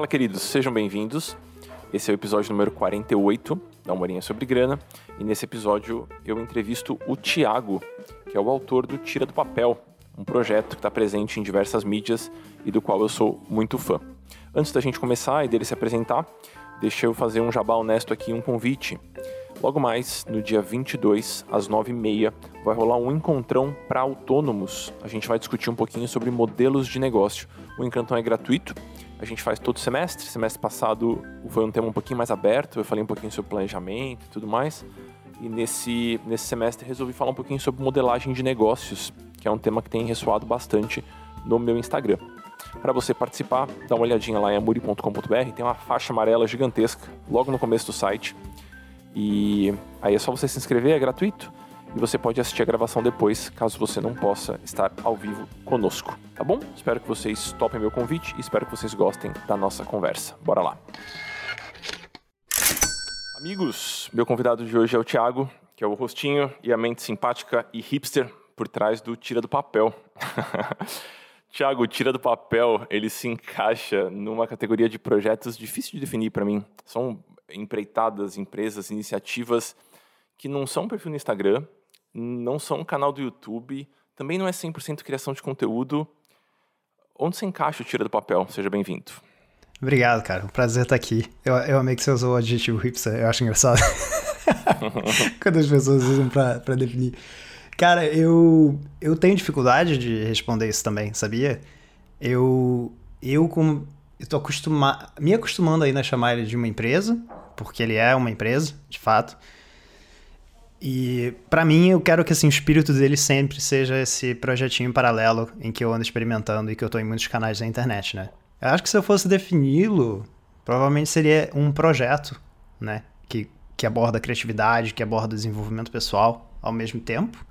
Fala, queridos, sejam bem-vindos. Esse é o episódio número 48 da Humorinha sobre Grana. E nesse episódio eu entrevisto o Tiago, que é o autor do Tira do Papel, um projeto que está presente em diversas mídias e do qual eu sou muito fã. Antes da gente começar e dele se apresentar, deixa eu fazer um jabá honesto aqui, um convite. Logo mais, no dia 22, às 9h30, vai rolar um encontrão para autônomos. A gente vai discutir um pouquinho sobre modelos de negócio. O encontrão é gratuito, a gente faz todo semestre. Semestre passado foi um tema um pouquinho mais aberto, eu falei um pouquinho sobre planejamento e tudo mais. E nesse, nesse semestre resolvi falar um pouquinho sobre modelagem de negócios, que é um tema que tem ressoado bastante no meu Instagram. Para você participar, dá uma olhadinha lá em amuri.com.br, tem uma faixa amarela gigantesca logo no começo do site e aí é só você se inscrever, é gratuito. E você pode assistir a gravação depois, caso você não possa estar ao vivo conosco, tá bom? Espero que vocês topem meu convite e espero que vocês gostem da nossa conversa. Bora lá! Amigos, meu convidado de hoje é o Thiago, que é o rostinho e a mente simpática e hipster por trás do Tira do Papel. Tiago, Tira do Papel, ele se encaixa numa categoria de projetos difícil de definir para mim. São empreitadas, empresas, iniciativas que não são perfil no Instagram, não são um canal do YouTube, também não é 100% criação de conteúdo. Onde você encaixa o Tira do Papel? Seja bem-vindo. Obrigado, cara. Um prazer estar aqui. Eu, eu amei que você usou o adjetivo hipster, eu acho engraçado. Quando as pessoas usam pra definir. Cara, eu, eu tenho dificuldade de responder isso também, sabia? Eu, eu como eu tô acostuma, me acostumando ainda a chamar ele de uma empresa, porque ele é uma empresa, de fato. E para mim, eu quero que assim, o espírito dele sempre seja esse projetinho paralelo em que eu ando experimentando e que eu tô em muitos canais da internet, né? Eu acho que se eu fosse defini-lo, provavelmente seria um projeto, né? Que, que aborda criatividade, que aborda desenvolvimento pessoal ao mesmo tempo.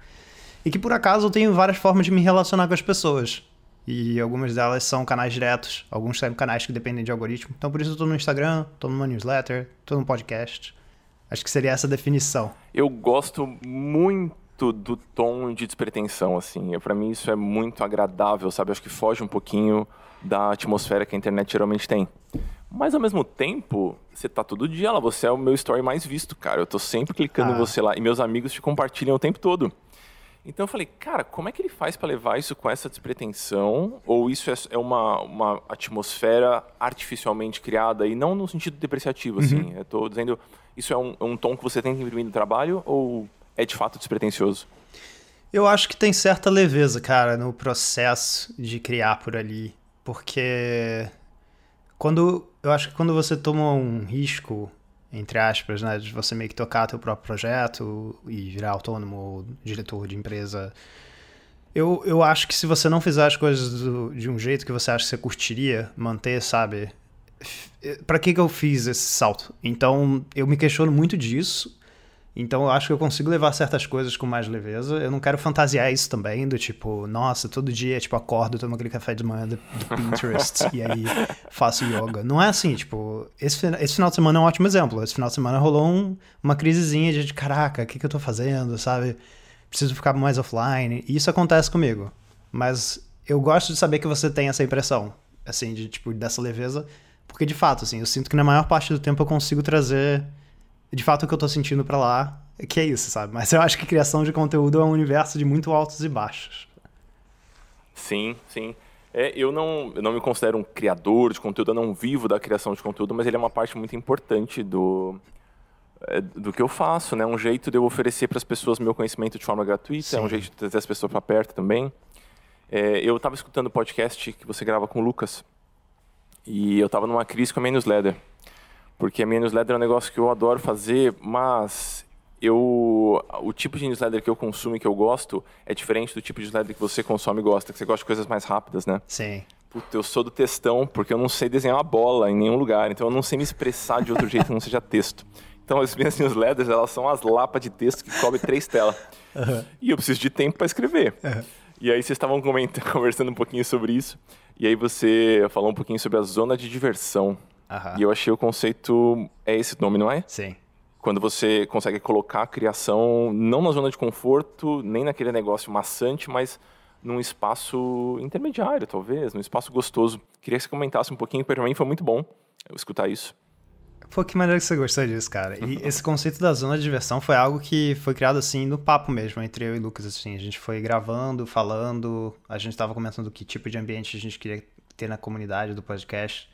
E que por acaso eu tenho várias formas de me relacionar com as pessoas. E algumas delas são canais diretos, alguns são canais que dependem de algoritmo. Então por isso eu tô no Instagram, tô numa newsletter, tô no podcast. Acho que seria essa a definição. Eu gosto muito do tom de despretensão, assim. Para mim isso é muito agradável, sabe? Acho que foge um pouquinho da atmosfera que a internet geralmente tem. Mas ao mesmo tempo, você tá todo dia lá, você é o meu story mais visto, cara. Eu tô sempre clicando ah. em você lá e meus amigos te compartilham o tempo todo. Então eu falei, cara, como é que ele faz para levar isso com essa despretensão? Ou isso é, é uma, uma atmosfera artificialmente criada e não no sentido depreciativo, assim? uhum. assim? Eu tô dizendo, isso é um, é um tom que você tem imprimir no trabalho ou é de fato despretensioso? Eu acho que tem certa leveza, cara, no processo de criar por ali. Porque quando eu acho que quando você toma um risco entre aspas, né, de você meio que tocar teu próprio projeto e virar autônomo ou diretor de empresa. Eu, eu acho que se você não fizer as coisas do, de um jeito que você acha que você curtiria manter, sabe? Para que que eu fiz esse salto? Então, eu me questiono muito disso então eu acho que eu consigo levar certas coisas com mais leveza. Eu não quero fantasiar isso também, do tipo, nossa, todo dia, tipo, acordo, tomo aquele café de manhã do, do Pinterest e aí faço yoga. Não é assim, tipo, esse, esse final de semana é um ótimo exemplo. Esse final de semana rolou um, uma crisezinha de, caraca, o que, que eu tô fazendo, sabe? Preciso ficar mais offline. E isso acontece comigo. Mas eu gosto de saber que você tem essa impressão, assim, de, tipo, dessa leveza. Porque, de fato, assim, eu sinto que na maior parte do tempo eu consigo trazer de fato o que eu tô sentindo para lá é que é isso, sabe? Mas eu acho que criação de conteúdo é um universo de muito altos e baixos. Sim, sim. É, eu, não, eu não me considero um criador de conteúdo, eu não vivo da criação de conteúdo, mas ele é uma parte muito importante do, é, do que eu faço, né? Um jeito de eu oferecer para as pessoas meu conhecimento de forma gratuita, sim. é um jeito de trazer as pessoas para perto também. É, eu estava escutando o podcast que você grava com o Lucas e eu estava numa crise com a minha newsletter porque a minha newsletter é um negócio que eu adoro fazer, mas eu o tipo de newsletter que eu consumo e que eu gosto é diferente do tipo de newsletter que você consome e gosta, que você gosta de coisas mais rápidas, né? Sim. Puta, eu sou do textão porque eu não sei desenhar uma bola em nenhum lugar, então eu não sei me expressar de outro jeito que não seja texto. Então as minhas newsletters, elas são as lapas de texto que cobrem três telas. Uhum. E eu preciso de tempo para escrever. Uhum. E aí vocês estavam conversando um pouquinho sobre isso, e aí você falou um pouquinho sobre a zona de diversão. Uhum. E eu achei o conceito. É esse nome, não é? Sim. Quando você consegue colocar a criação não na zona de conforto, nem naquele negócio maçante, mas num espaço intermediário, talvez, num espaço gostoso. Queria que você comentasse um pouquinho, porque para mim foi muito bom escutar isso. Pô, que maneiro que você gostou disso, cara. E esse conceito da zona de diversão foi algo que foi criado assim no papo mesmo, entre eu e Lucas, assim. A gente foi gravando, falando, a gente tava comentando que tipo de ambiente a gente queria ter na comunidade do podcast.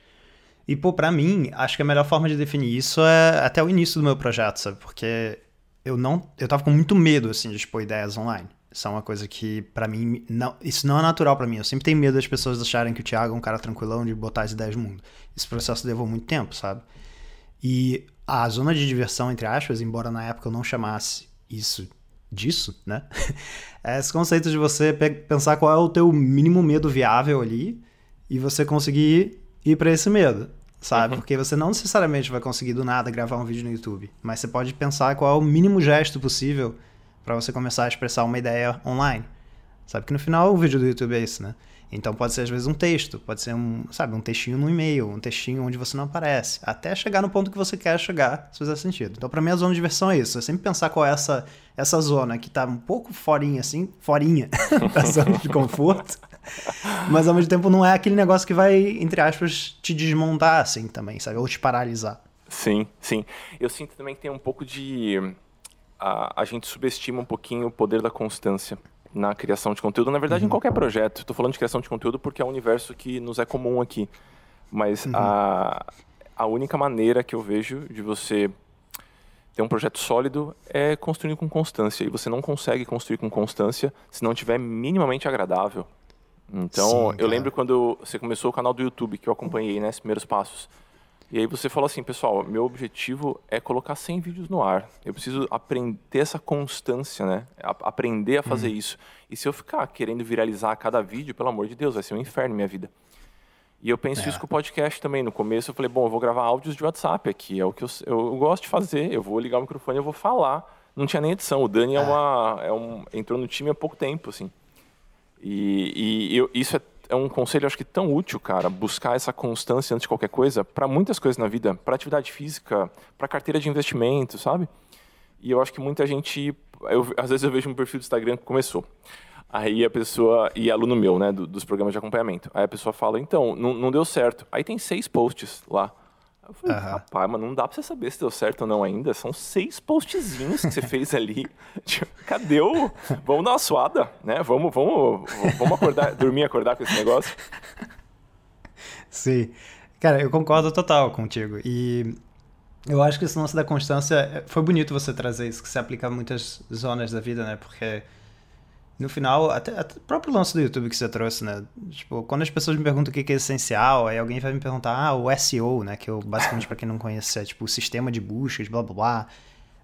E, pô, pra mim, acho que a melhor forma de definir isso é até o início do meu projeto, sabe? Porque eu não. Eu tava com muito medo, assim, de expor ideias online. Isso é uma coisa que, para mim, não, isso não é natural para mim. Eu sempre tenho medo das pessoas acharem que o Thiago é um cara tranquilão de botar as ideias no mundo. Esse processo levou muito tempo, sabe? E a zona de diversão, entre aspas, embora na época eu não chamasse isso disso, né? É esse conceito de você pensar qual é o teu mínimo medo viável ali e você conseguir ir para esse medo, sabe? Uhum. Porque você não necessariamente vai conseguir do nada gravar um vídeo no YouTube, mas você pode pensar qual é o mínimo gesto possível para você começar a expressar uma ideia online. Sabe que no final o vídeo do YouTube é isso, né? Então pode ser às vezes um texto, pode ser um, sabe, um textinho no e-mail, um textinho onde você não aparece, até chegar no ponto que você quer chegar, se fizer sentido. Então para mim a zona de diversão é isso, é sempre pensar qual é essa essa zona que tá um pouco forinha assim, forinha da zona de conforto. Mas ao mesmo tempo não é aquele negócio que vai, entre aspas, te desmontar assim também, sabe? Ou te paralisar. Sim, sim. Eu sinto também que tem um pouco de a, a gente subestima um pouquinho o poder da constância na criação de conteúdo, na verdade, uhum. em qualquer projeto. Estou falando de criação de conteúdo porque é um universo que nos é comum aqui. Mas uhum. a, a única maneira que eu vejo de você ter um projeto sólido é construir com constância. E você não consegue construir com constância se não tiver minimamente agradável. Então, Sim, eu lembro quando você começou o canal do YouTube, que eu acompanhei, né, primeiros passos. E aí você falou assim, pessoal, meu objetivo é colocar 100 vídeos no ar. Eu preciso aprender essa constância, né? A aprender a fazer uhum. isso. E se eu ficar querendo viralizar cada vídeo, pelo amor de Deus, vai ser um inferno minha vida. E eu penso é. isso com o podcast também. No começo eu falei, bom, eu vou gravar áudios de WhatsApp aqui, é o que eu, eu gosto de fazer. Eu vou ligar o microfone e eu vou falar. Não tinha nem edição. O Dani é, é uma, é um, entrou no time há pouco tempo, assim. E, e eu, isso é é um conselho, acho que tão útil, cara, buscar essa constância antes de qualquer coisa, para muitas coisas na vida, para atividade física, para carteira de investimento, sabe? E eu acho que muita gente, eu, às vezes eu vejo um perfil do Instagram que começou. Aí a pessoa, e aluno meu, né, do, dos programas de acompanhamento. Aí a pessoa fala, então, não, não deu certo. Aí tem seis posts lá. Eu falei, uhum. rapaz, mas não dá pra você saber se deu certo ou não ainda. São seis postzinhos que você fez ali. Tipo, cadê o. Vamos dar uma suada, né? Vamos, vamos, vamos acordar, dormir e acordar com esse negócio. Sim. Cara, eu concordo total contigo. E eu acho que esse lance da constância. Foi bonito você trazer isso, que se aplica a muitas zonas da vida, né? Porque no final, até, até, o próprio lance do YouTube que você trouxe, né? Tipo, quando as pessoas me perguntam o que é essencial, aí alguém vai me perguntar, ah, o SEO, né? Que eu, basicamente, para quem não conhece, é tipo o sistema de buscas, blá blá blá.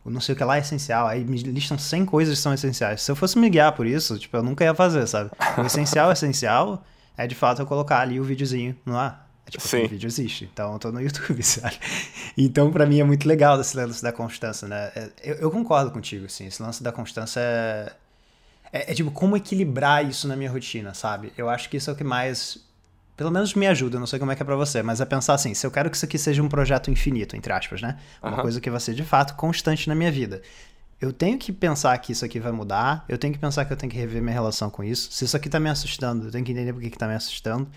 O não sei o que lá é essencial. Aí me listam 100 coisas que são essenciais. Se eu fosse me guiar por isso, tipo, eu nunca ia fazer, sabe? O essencial, essencial é de fato eu colocar ali o videozinho no ar. É tipo, Sim. o vídeo existe, então eu tô no YouTube, sabe? Então, para mim é muito legal esse lance da constância, né? É, eu, eu concordo contigo, assim, esse lance da constância é é, é, tipo, como equilibrar isso na minha rotina, sabe? Eu acho que isso é o que mais. Pelo menos me ajuda, não sei como é que é pra você, mas é pensar assim: se eu quero que isso aqui seja um projeto infinito, entre aspas, né? Uma uhum. coisa que vai ser de fato constante na minha vida. Eu tenho que pensar que isso aqui vai mudar, eu tenho que pensar que eu tenho que rever minha relação com isso. Se isso aqui tá me assustando, eu tenho que entender por que, que tá me assustando.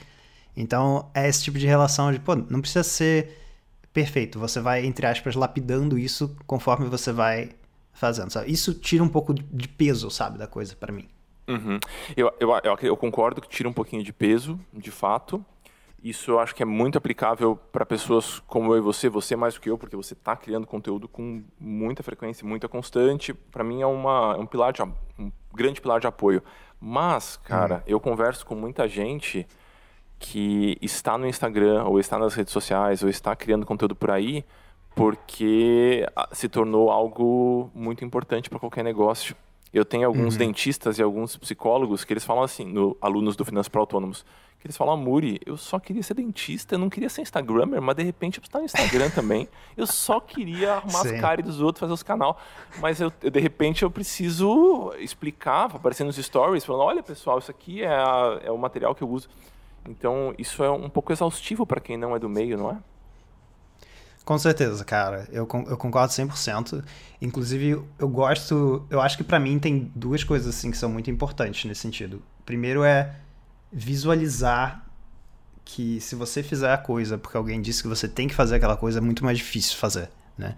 Então, é esse tipo de relação de, pô, não precisa ser perfeito. Você vai, entre aspas, lapidando isso conforme você vai fazendo, sabe? Isso tira um pouco de peso, sabe, da coisa para mim. Uhum. Eu, eu, eu, eu, concordo que tira um pouquinho de peso, de fato. Isso eu acho que é muito aplicável para pessoas como eu e você, você mais do que eu, porque você está criando conteúdo com muita frequência, muita constante. Para mim é, uma, é um pilar de um grande pilar de apoio. Mas, cara, uhum. eu converso com muita gente que está no Instagram ou está nas redes sociais ou está criando conteúdo por aí porque ah, se tornou algo muito importante para qualquer negócio. Eu tenho alguns uhum. dentistas e alguns psicólogos que eles falam assim, no, alunos do Finanças para Autônomos, que eles falam, Muri, eu só queria ser dentista, eu não queria ser Instagrammer, mas de repente eu estar no Instagram também. Eu só queria arrumar Sim. as caras dos outros, fazer os canal, mas eu, de repente eu preciso explicar, aparecer nos stories, falando, olha pessoal, isso aqui é, a, é o material que eu uso. Então isso é um pouco exaustivo para quem não é do meio, não é? Com certeza, cara. Eu, eu concordo 100%. Inclusive, eu gosto. Eu acho que para mim tem duas coisas assim que são muito importantes nesse sentido. Primeiro é visualizar que se você fizer a coisa porque alguém disse que você tem que fazer aquela coisa, é muito mais difícil fazer, né?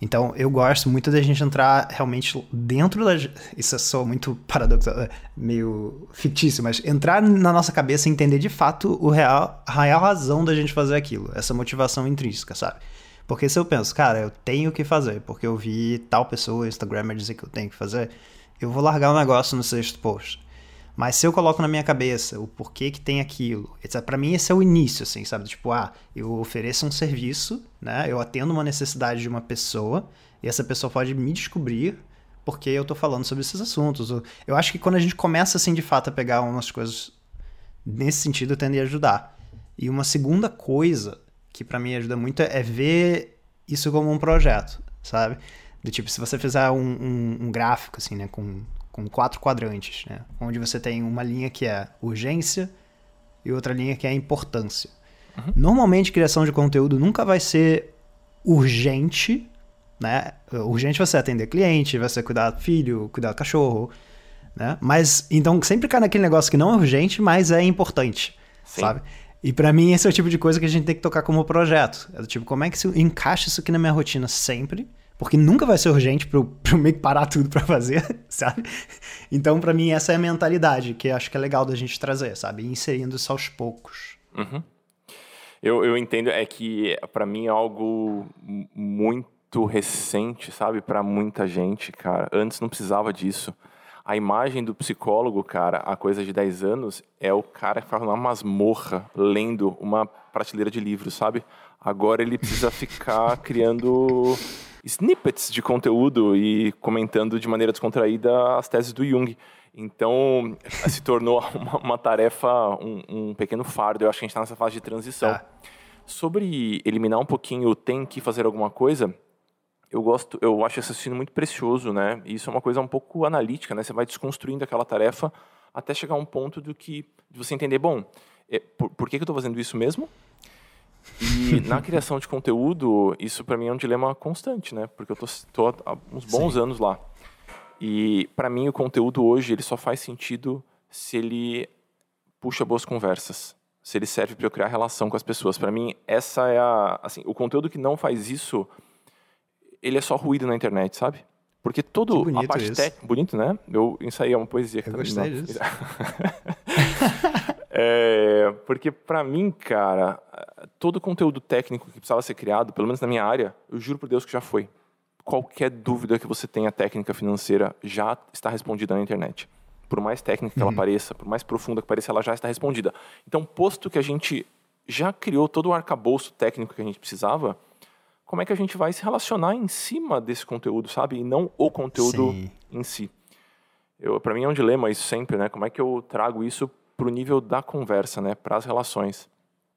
Então, eu gosto muito da gente entrar realmente dentro da. Isso é só muito paradoxal, é meio fictício, mas entrar na nossa cabeça e entender de fato o real, a real razão da gente fazer aquilo, essa motivação intrínseca, sabe? Porque se eu penso, cara, eu tenho que fazer, porque eu vi tal pessoa, Instagram, dizer que eu tenho que fazer, eu vou largar o um negócio no sexto post. Mas se eu coloco na minha cabeça o porquê que tem aquilo, para mim esse é o início, assim, sabe? Tipo, ah, eu ofereço um serviço, né? Eu atendo uma necessidade de uma pessoa e essa pessoa pode me descobrir porque eu tô falando sobre esses assuntos. Eu acho que quando a gente começa, assim, de fato, a pegar umas coisas nesse sentido, tende a ajudar. E uma segunda coisa que para mim ajuda muito é ver isso como um projeto, sabe? Do tipo, se você fizer um, um, um gráfico, assim, né, com com quatro quadrantes, né? Onde você tem uma linha que é urgência e outra linha que é importância. Uhum. Normalmente, criação de conteúdo nunca vai ser urgente, né? Urgente você atender cliente, você cuidar do filho, cuidar do cachorro, né? Mas, então, sempre cai naquele negócio que não é urgente, mas é importante, Sim. sabe? E para mim, esse é o tipo de coisa que a gente tem que tocar como projeto. É do tipo, como é que se encaixa isso aqui na minha rotina sempre porque nunca vai ser urgente para eu meio que parar tudo para fazer, sabe? Então, para mim, essa é a mentalidade que acho que é legal da gente trazer, sabe? inserindo isso aos poucos. Uhum. Eu, eu entendo, é que para mim é algo muito recente, sabe? Para muita gente, cara. Antes não precisava disso. A imagem do psicólogo, cara, há coisa de 10 anos, é o cara que ficava numa masmorra lendo uma prateleira de livros, sabe? Agora ele precisa ficar criando snippets de conteúdo e comentando de maneira descontraída as teses do Jung. Então, se tornou uma, uma tarefa, um, um, pequeno fardo. Eu acho que a gente está nessa fase de transição. Ah. Sobre eliminar um pouquinho o tem que fazer alguma coisa, eu gosto, eu acho esse raciocínio muito precioso, né? E isso é uma coisa um pouco analítica, né? Você vai desconstruindo aquela tarefa até chegar a um ponto do que de você entender, bom, é, por, por que, que eu estou fazendo isso mesmo? E na criação de conteúdo, isso para mim é um dilema constante, né? Porque eu tô há uns bons Sim. anos lá. E para mim o conteúdo hoje ele só faz sentido se ele puxa boas conversas, se ele serve para eu criar relação com as pessoas. Para mim essa é a, assim, o conteúdo que não faz isso, ele é só ruído na internet, sabe? Porque todo a parte técnica, bonito, né? Eu ensaiei uma poesia que eu gostei disso. é, porque para mim, cara, todo conteúdo técnico que precisava ser criado, pelo menos na minha área, eu juro por Deus que já foi. Qualquer dúvida que você tenha técnica financeira já está respondida na internet. Por mais técnica que ela uhum. pareça, por mais profunda que pareça, ela já está respondida. Então, posto que a gente já criou todo o arcabouço técnico que a gente precisava, como é que a gente vai se relacionar em cima desse conteúdo, sabe? E não o conteúdo Sim. em si. Para mim é um dilema isso sempre, né? Como é que eu trago isso para o nível da conversa, né? Para as relações.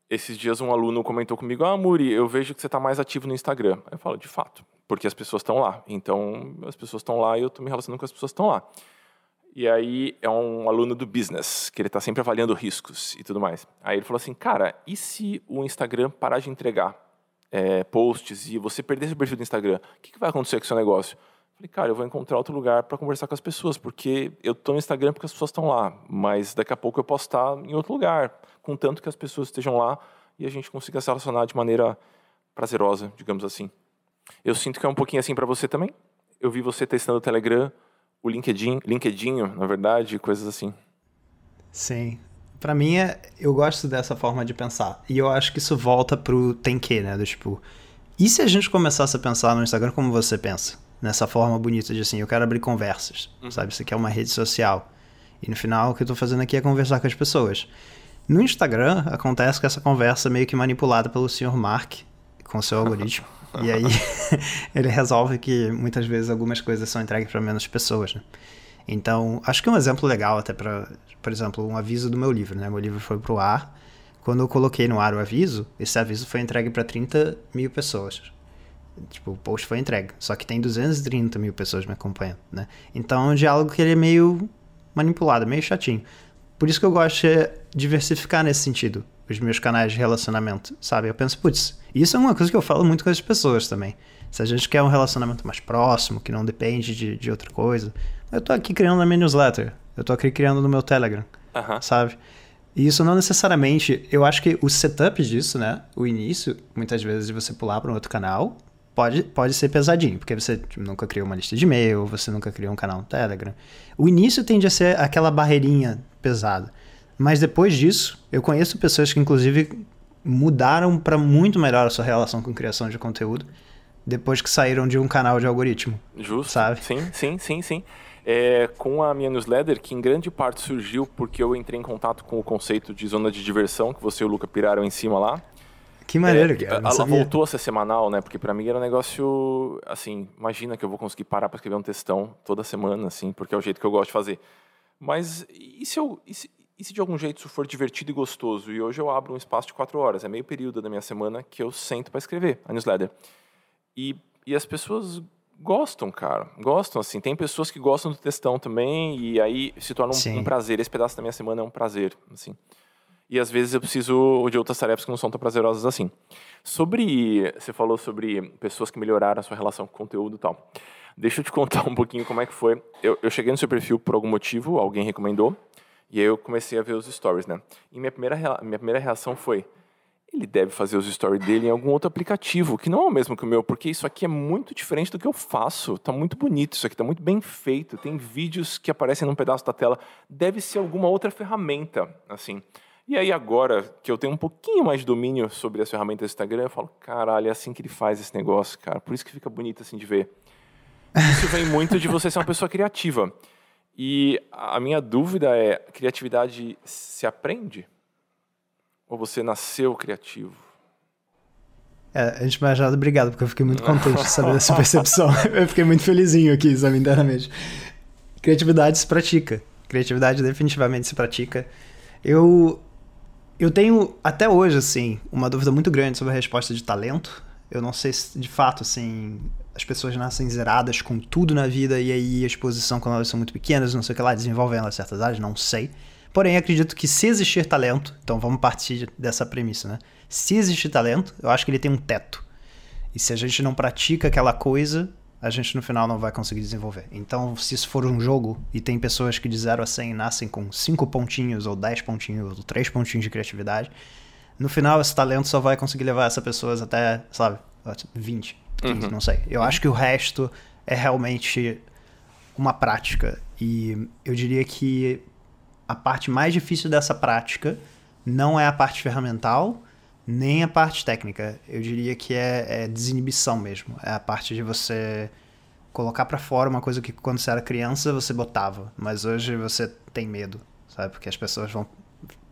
Esses dias um aluno comentou comigo: Ah, Muri, eu vejo que você está mais ativo no Instagram. Eu falo: De fato, porque as pessoas estão lá. Então, as pessoas estão lá e eu estou me relacionando com as pessoas que estão lá. E aí é um aluno do business, que ele está sempre avaliando riscos e tudo mais. Aí ele falou assim: Cara, e se o Instagram parar de entregar é, posts e você perder seu perfil do Instagram? O que, que vai acontecer com o seu negócio? Falei, cara, eu vou encontrar outro lugar para conversar com as pessoas, porque eu estou no Instagram porque as pessoas estão lá, mas daqui a pouco eu posso estar em outro lugar, contanto que as pessoas estejam lá e a gente consiga se relacionar de maneira prazerosa, digamos assim. Eu sinto que é um pouquinho assim para você também. Eu vi você testando o Telegram, o LinkedIn, LinkedIn, na verdade, coisas assim. Sim. Para mim, é, eu gosto dessa forma de pensar. E eu acho que isso volta pro tem que, né? Do tipo, e se a gente começasse a pensar no Instagram como você pensa? nessa forma bonita de assim, eu quero abrir conversas, uhum. sabe? Isso aqui é uma rede social. E no final, o que eu estou fazendo aqui é conversar com as pessoas. No Instagram, acontece que essa conversa é meio que manipulada pelo Sr. Mark, com seu algoritmo. e aí, ele resolve que muitas vezes algumas coisas são entregues para menos pessoas, né? Então, acho que é um exemplo legal até para, por exemplo, um aviso do meu livro, né? Meu livro foi pro ar. Quando eu coloquei no ar o aviso, esse aviso foi entregue para 30 mil pessoas. Tipo, o post foi entregue. Só que tem 230 mil pessoas me acompanhando, né? Então é um diálogo que ele é meio manipulado, meio chatinho. Por isso que eu gosto de diversificar nesse sentido os meus canais de relacionamento, sabe? Eu penso, putz, isso é uma coisa que eu falo muito com as pessoas também. Se a gente quer um relacionamento mais próximo, que não depende de, de outra coisa, eu tô aqui criando na minha newsletter, eu tô aqui criando no meu Telegram, sabe? E isso não necessariamente. Eu acho que o setup disso, né? O início, muitas vezes, de você pular para um outro canal, pode, pode ser pesadinho, porque você tipo, nunca criou uma lista de e-mail, você nunca criou um canal no Telegram. O início tende a ser aquela barreirinha pesada. Mas depois disso, eu conheço pessoas que, inclusive, mudaram para muito melhor a sua relação com criação de conteúdo depois que saíram de um canal de algoritmo. Justo. Sabe? Sim, sim, sim, sim. É, com a minha newsletter, que em grande parte surgiu porque eu entrei em contato com o conceito de zona de diversão, que você e o Luca piraram em cima lá. Que maneiro, é, cara. Ela sabia. voltou a ser semanal, né? Porque para mim era um negócio, assim, imagina que eu vou conseguir parar para escrever um textão toda semana, assim, porque é o jeito que eu gosto de fazer. Mas e se eu, e se, e se de algum jeito isso for divertido e gostoso? E hoje eu abro um espaço de quatro horas, é meio período da minha semana que eu sento para escrever a newsletter. E, e as pessoas gostam, cara. Gostam, assim. Tem pessoas que gostam do textão também, e aí se torna um, um, prazer. Esse pedaço da minha semana é um prazer, assim. E às vezes eu preciso de outras tarefas que não são tão prazerosas assim. Sobre. Você falou sobre pessoas que melhoraram a sua relação com o conteúdo e tal. Deixa eu te contar um pouquinho como é que foi. Eu, eu cheguei no seu perfil por algum motivo, alguém recomendou, e aí eu comecei a ver os stories, né? E minha primeira, minha primeira reação foi ele deve fazer os stories dele em algum outro aplicativo, que não é o mesmo que o meu, porque isso aqui é muito diferente do que eu faço. Tá muito bonito isso aqui, tá muito bem feito. Tem vídeos que aparecem num pedaço da tela. Deve ser alguma outra ferramenta, assim. E aí agora que eu tenho um pouquinho mais de domínio sobre as ferramentas do Instagram, eu falo, caralho, é assim que ele faz esse negócio, cara. Por isso que fica bonito assim de ver. Isso vem muito de você ser uma pessoa criativa. E a minha dúvida é, criatividade se aprende? Ou você nasceu criativo? É, antes de mais nada, obrigado, porque eu fiquei muito contente de saber dessa percepção. Eu fiquei muito felizinho aqui, sabe, internamente. Criatividade se pratica. Criatividade definitivamente se pratica. Eu, eu tenho, até hoje, assim, uma dúvida muito grande sobre a resposta de talento. Eu não sei se, de fato, assim, as pessoas nascem zeradas com tudo na vida e aí a exposição, quando elas são muito pequenas, não sei o que lá, desenvolvem elas certas áreas, não sei. Porém, acredito que se existir talento, então vamos partir dessa premissa, né? Se existir talento, eu acho que ele tem um teto. E se a gente não pratica aquela coisa, a gente no final não vai conseguir desenvolver. Então, se isso for um jogo e tem pessoas que de 0 a 100 nascem com 5 pontinhos, ou 10 pontinhos, ou 3 pontinhos de criatividade, no final esse talento só vai conseguir levar essa pessoas até, sabe, 20, 15, uhum. não sei. Eu acho que o resto é realmente uma prática. E eu diria que a parte mais difícil dessa prática não é a parte ferramental, nem a parte técnica. Eu diria que é, é desinibição mesmo. É a parte de você colocar para fora uma coisa que quando você era criança você botava, mas hoje você tem medo, sabe? Porque as pessoas vão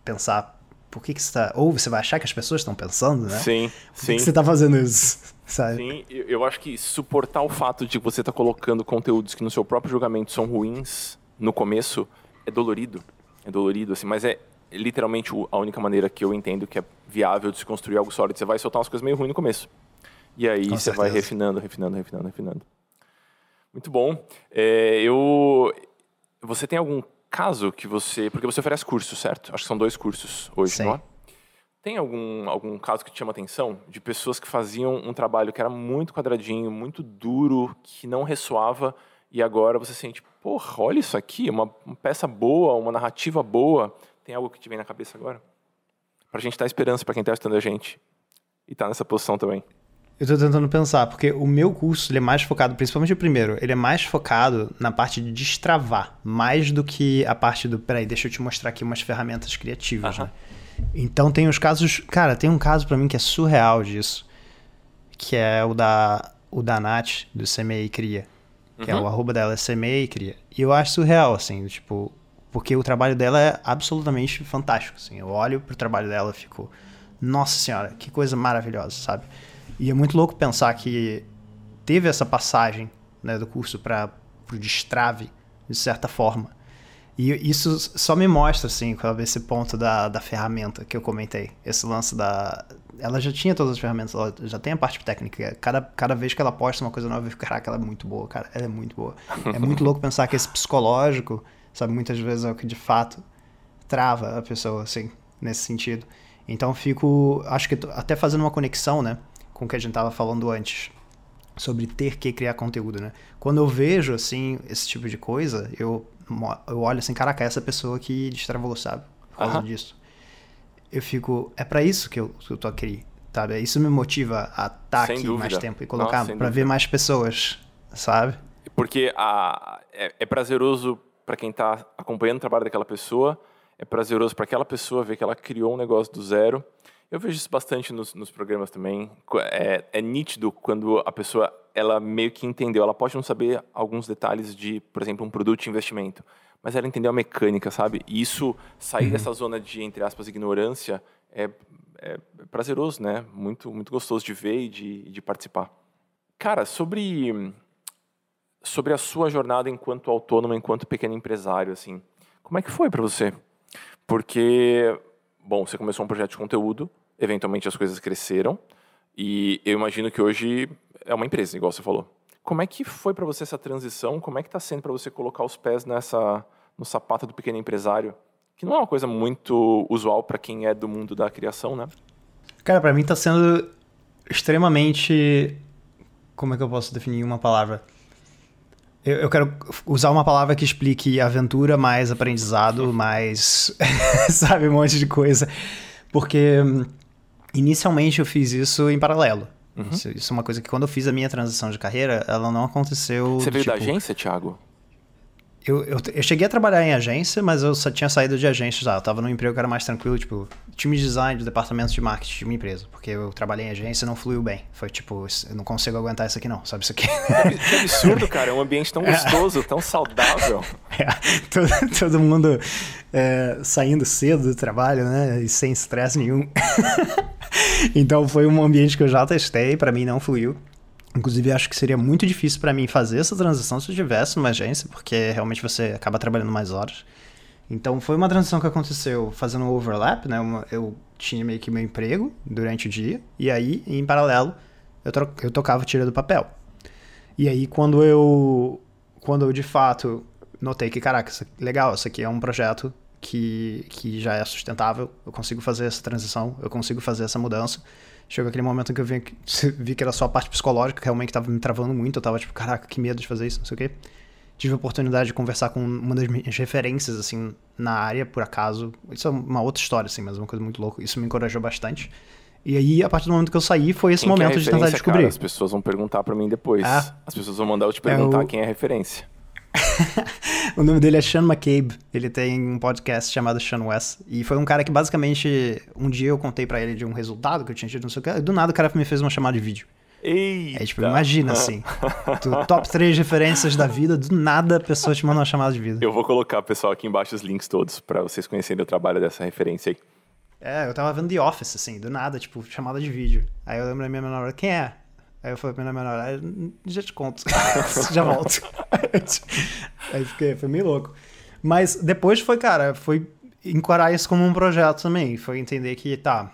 pensar por que, que você tá. Ou você vai achar que as pessoas estão pensando, né? Sim, por sim. que, que você tá fazendo isso? Sabe? Sim, eu acho que suportar o fato de você estar tá colocando conteúdos que no seu próprio julgamento são ruins no começo é dolorido dolorido, assim, mas é literalmente a única maneira que eu entendo que é viável de se construir algo sólido. Você vai soltar umas coisas meio ruins no começo. E aí Com você certeza. vai refinando, refinando, refinando, refinando. Muito bom. É, eu... Você tem algum caso que você... Porque você oferece cursos, certo? Acho que são dois cursos hoje, Sim. não é? Tem algum, algum caso que te chama atenção de pessoas que faziam um trabalho que era muito quadradinho, muito duro, que não ressoava e agora você sente, porra, olha isso aqui, uma, uma peça boa, uma narrativa boa. Tem algo que te vem na cabeça agora? Pra gente dar esperança para quem tá estudando a gente e tá nessa posição também. Eu tô tentando pensar, porque o meu curso ele é mais focado, principalmente o primeiro, ele é mais focado na parte de destravar, mais do que a parte do. Peraí, deixa eu te mostrar aqui umas ferramentas criativas, né? Então tem os casos. Cara, tem um caso para mim que é surreal disso. Que é o da, o da Nath, do CMEI Cria que uhum. é o arroba dela, é semeia e cria. E eu acho surreal, assim, tipo, porque o trabalho dela é absolutamente fantástico, assim. Eu olho pro trabalho dela e fico, nossa senhora, que coisa maravilhosa, sabe? E é muito louco pensar que teve essa passagem né, do curso para o destrave, de certa forma. E isso só me mostra, assim, esse ponto da, da ferramenta que eu comentei. Esse lance da, ela já tinha todas as ferramentas, ela já tem a parte técnica. Cada, cada vez que ela posta uma coisa nova, eu fico, caraca, ela é muito boa, cara. Ela é muito boa. É muito louco pensar que esse psicológico, sabe, muitas vezes é o que de fato trava a pessoa, assim, nesse sentido. Então fico, acho que até fazendo uma conexão, né, com o que a gente tava falando antes, sobre ter que criar conteúdo, né? Quando eu vejo, assim, esse tipo de coisa, eu, eu olho assim, caraca, essa pessoa que destravou, sabe? Por causa uh -huh. disso. eu fico, é para isso que eu, que eu tô aqui, sabe? Isso me motiva a estar tá aqui dúvida. mais tempo e colocar para ver mais pessoas, sabe? Porque a, é, é prazeroso para quem está acompanhando o trabalho daquela pessoa, é prazeroso para aquela pessoa ver que ela criou um negócio do zero. Eu vejo isso bastante nos, nos programas também. É, é, nítido quando a pessoa ela meio que entendeu. Ela pode não saber alguns detalhes de, por exemplo, um produto de investimento, mas ela entendeu a mecânica, sabe? E isso sair uhum. dessa zona de entre aspas ignorância é, é prazeroso, né? Muito muito gostoso de ver e de, de participar. Cara, sobre sobre a sua jornada enquanto autônomo, enquanto pequeno empresário, assim, como é que foi para você? Porque, bom, você começou um projeto de conteúdo, eventualmente as coisas cresceram, e eu imagino que hoje é uma empresa, igual você falou. Como é que foi para você essa transição? Como é que está sendo para você colocar os pés nessa no sapato do pequeno empresário? Que não é uma coisa muito usual para quem é do mundo da criação, né? Cara, para mim está sendo extremamente como é que eu posso definir uma palavra? Eu, eu, quero usar uma palavra que explique aventura mais aprendizado, mais. sabe, um monte de coisa. Porque inicialmente eu fiz isso em paralelo. Uhum. Isso, isso, é uma coisa que quando eu fiz a minha transição de carreira, ela não aconteceu. Você veio tipo, da agência, Thiago? Eu, eu, eu, cheguei a trabalhar em agência, mas eu só tinha saído de agência já. Eu tava num emprego que era mais tranquilo, tipo, time de design do departamento de marketing de uma empresa. Porque eu trabalhei em agência e não fluiu bem. Foi tipo, eu não consigo aguentar isso aqui não, sabe isso aqui? Que absurdo, cara. É um ambiente tão gostoso, é. tão saudável. É, todo, todo mundo é, saindo cedo do trabalho, né? E sem estresse nenhum. então foi um ambiente que eu já testei, para mim não fluiu. Inclusive, acho que seria muito difícil para mim fazer essa transição se eu tivesse uma agência, porque realmente você acaba trabalhando mais horas. Então, foi uma transição que aconteceu fazendo um overlap, né? Eu tinha meio que meu emprego durante o dia, e aí, em paralelo, eu, eu tocava tira do papel. E aí, quando eu, quando eu de fato notei que, caraca, isso, legal, isso aqui é um projeto que, que já é sustentável, eu consigo fazer essa transição, eu consigo fazer essa mudança chegou aquele momento que eu vi, vi que era só a parte psicológica que realmente estava me travando muito. Eu tava tipo, caraca, que medo de fazer isso, não sei o quê. Tive a oportunidade de conversar com uma das minhas referências, assim, na área, por acaso. Isso é uma outra história, assim, mas é uma coisa muito louca. Isso me encorajou bastante. E aí, a partir do momento que eu saí, foi esse quem momento é de tentar descobrir. Cara, as pessoas vão perguntar para mim depois. Ah, as pessoas vão mandar eu te perguntar é o... quem é a referência. o nome dele é Sean McCabe. Ele tem um podcast chamado Sean West. E foi um cara que basicamente, um dia eu contei para ele de um resultado que eu tinha tido, não sei o que. Do nada o cara me fez uma chamada de vídeo. Eita. É tipo, imagina assim. tu, top 3 referências da vida, do nada a pessoa te manda uma chamada de vida. Eu vou colocar, pessoal, aqui embaixo os links todos para vocês conhecerem o trabalho dessa referência aí. É, eu tava vendo The Office, assim, do nada, tipo, chamada de vídeo. Aí eu lembro da minha menor, quem é? Aí eu falei pra minha menor, ah, já te conto, já volto. Aí fiquei, foi meio louco. Mas depois foi, cara, foi encarar isso como um projeto também. Foi entender que, tá,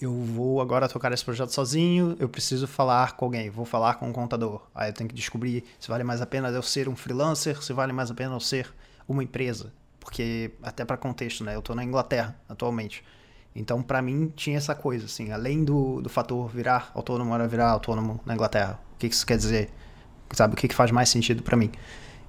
eu vou agora tocar esse projeto sozinho, eu preciso falar com alguém, vou falar com um contador. Aí eu tenho que descobrir se vale mais a pena eu ser um freelancer, se vale mais a pena eu ser uma empresa. Porque, até para contexto, né, eu tô na Inglaterra atualmente. Então, para mim, tinha essa coisa, assim, além do, do fator virar autônomo, era virar autônomo na Inglaterra. O que, isso quer dizer? Sabe, o que, que faz mais sentido para mim?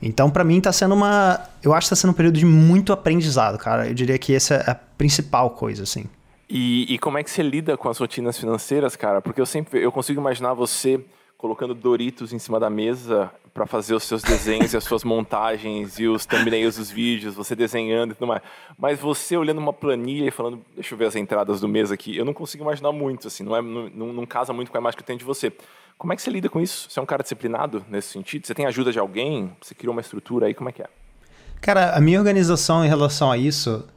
Então, para mim, tá sendo uma. Eu acho que tá sendo um período de muito aprendizado, cara. Eu diria que essa é a principal coisa, assim. E, e como é que você lida com as rotinas financeiras, cara? Porque eu sempre. Eu consigo imaginar você colocando Doritos em cima da mesa para fazer os seus desenhos e as suas montagens e os thumbnails dos vídeos, você desenhando e tudo mais. Mas você olhando uma planilha e falando, deixa eu ver as entradas do mês aqui, eu não consigo imaginar muito, assim, não, é, não, não casa muito com a imagem que eu tenho de você. Como é que você lida com isso? Você é um cara disciplinado nesse sentido? Você tem ajuda de alguém? Você criou uma estrutura aí? Como é que é? Cara, a minha organização em relação a isso,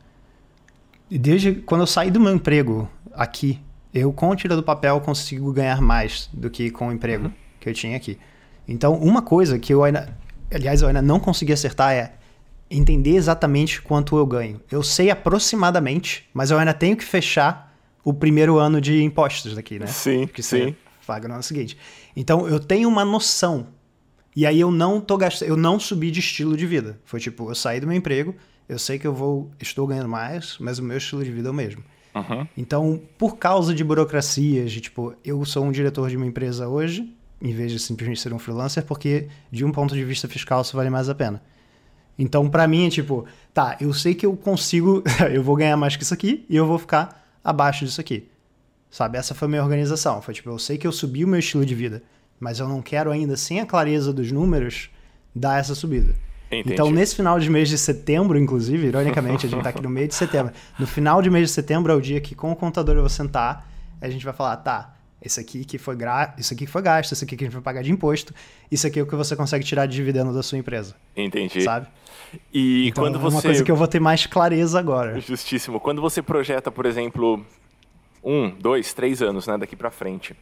desde quando eu saí do meu emprego aqui, eu com tira do papel consigo ganhar mais do que com o emprego uhum. que eu tinha aqui. Então, uma coisa que eu ainda. Aliás, eu ainda não consegui acertar é entender exatamente quanto eu ganho. Eu sei aproximadamente, mas eu ainda tenho que fechar o primeiro ano de impostos daqui, né? Sim, que sim. Paga no ano seguinte. Então, eu tenho uma noção. E aí eu não tô gastando, eu não subi de estilo de vida. Foi tipo, eu saí do meu emprego, eu sei que eu vou, estou ganhando mais, mas o meu estilo de vida é o mesmo. Então, por causa de burocracias, de tipo, eu sou um diretor de uma empresa hoje, em vez de simplesmente ser um freelancer, porque de um ponto de vista fiscal isso vale mais a pena. Então, para mim, é tipo, tá, eu sei que eu consigo, eu vou ganhar mais que isso aqui e eu vou ficar abaixo disso aqui. Sabe? Essa foi a minha organização. Foi tipo, eu sei que eu subi o meu estilo de vida, mas eu não quero ainda, sem a clareza dos números, dar essa subida. Entendi. Então, nesse final de mês de setembro, inclusive, ironicamente, a gente tá aqui no meio de setembro. No final de mês de setembro é o dia que, com o contador, eu vou sentar, a gente vai falar, tá, esse aqui que foi gra... isso aqui que foi gasto, isso aqui que a gente vai pagar de imposto, isso aqui é o que você consegue tirar de dividendo da sua empresa. Entendi. Sabe? E então, quando você. É uma coisa que eu vou ter mais clareza agora. Justíssimo. Quando você projeta, por exemplo, um, dois, três anos, né, daqui para frente,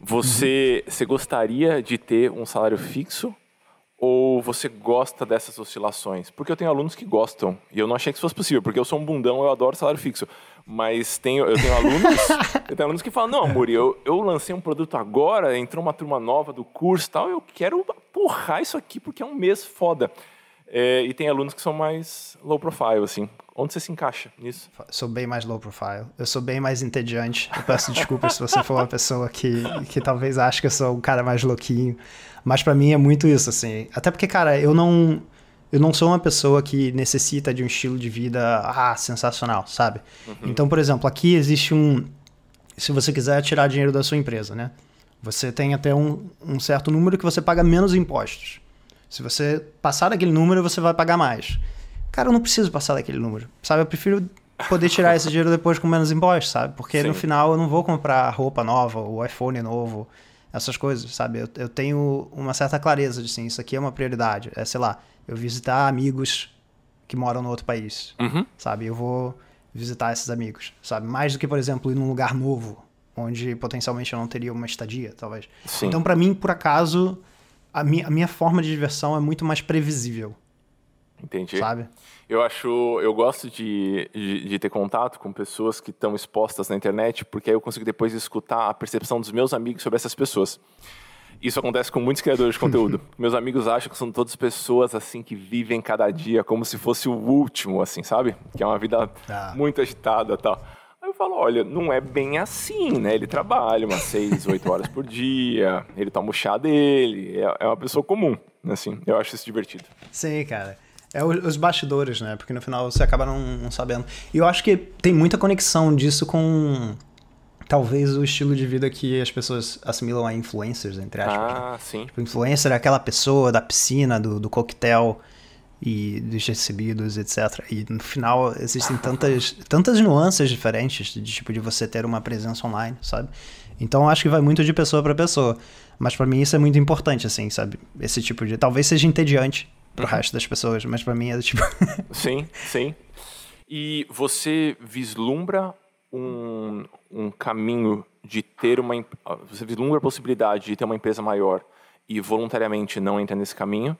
você, uhum. você gostaria de ter um salário fixo ou você gosta dessas oscilações? Porque eu tenho alunos que gostam, e eu não achei que isso fosse possível, porque eu sou um bundão, eu adoro salário fixo. Mas tenho, eu tenho alunos, eu tenho alunos que falam, não, Amor, eu, eu lancei um produto agora, entrou uma turma nova do curso e tal, eu quero porrar isso aqui porque é um mês foda. É, e tem alunos que são mais low profile, assim. Onde você se encaixa nisso? Sou bem mais low profile. Eu sou bem mais entediante. Eu peço desculpas se você for uma pessoa que, que talvez ache que eu sou um cara mais louquinho. Mas para mim é muito isso, assim. Até porque, cara, eu não. Eu não sou uma pessoa que necessita de um estilo de vida ah, sensacional, sabe? Uhum. Então, por exemplo, aqui existe um. Se você quiser tirar dinheiro da sua empresa, né? Você tem até um, um certo número que você paga menos impostos. Se você passar daquele número, você vai pagar mais. Cara, eu não preciso passar daquele número, sabe? Eu prefiro poder tirar esse dinheiro depois com menos impostos, sabe? Porque Sim. no final eu não vou comprar roupa nova, o iPhone novo, essas coisas, sabe? Eu, eu tenho uma certa clareza de sim, isso aqui é uma prioridade. É, sei lá, eu visitar amigos que moram no outro país, uhum. sabe? Eu vou visitar esses amigos, sabe? Mais do que, por exemplo, ir num lugar novo, onde potencialmente eu não teria uma estadia, talvez. Sim. Então, para mim, por acaso, a minha, a minha forma de diversão é muito mais previsível. Entendi. Sabe? Eu acho, eu gosto de, de, de ter contato com pessoas que estão expostas na internet, porque aí eu consigo depois escutar a percepção dos meus amigos sobre essas pessoas. Isso acontece com muitos criadores de conteúdo. Meus amigos acham que são todas pessoas assim que vivem cada dia como se fosse o último, assim, sabe? Que é uma vida ah. muito agitada, tal. Aí eu falo, olha, não é bem assim, né? Ele trabalha umas seis, oito horas por dia, ele toma o chá dele, é, é uma pessoa comum, assim. Eu acho isso divertido. Sim, cara. É os bastidores, né? Porque no final você acaba não, não sabendo. E eu acho que tem muita conexão disso com talvez o estilo de vida que as pessoas assimilam a influencers, entre aspas. Ah, sim. Tipo, influencer é aquela pessoa da piscina, do, do coquetel e dos recebidos, etc. E no final existem tantas, tantas nuances diferentes de tipo de você ter uma presença online, sabe? Então acho que vai muito de pessoa para pessoa. Mas para mim isso é muito importante, assim, sabe? Esse tipo de. Talvez seja entediante pro uhum. resto das pessoas, mas para mim é tipo. sim, sim. E você vislumbra um, um caminho de ter uma. Você vislumbra a possibilidade de ter uma empresa maior e voluntariamente não entra nesse caminho?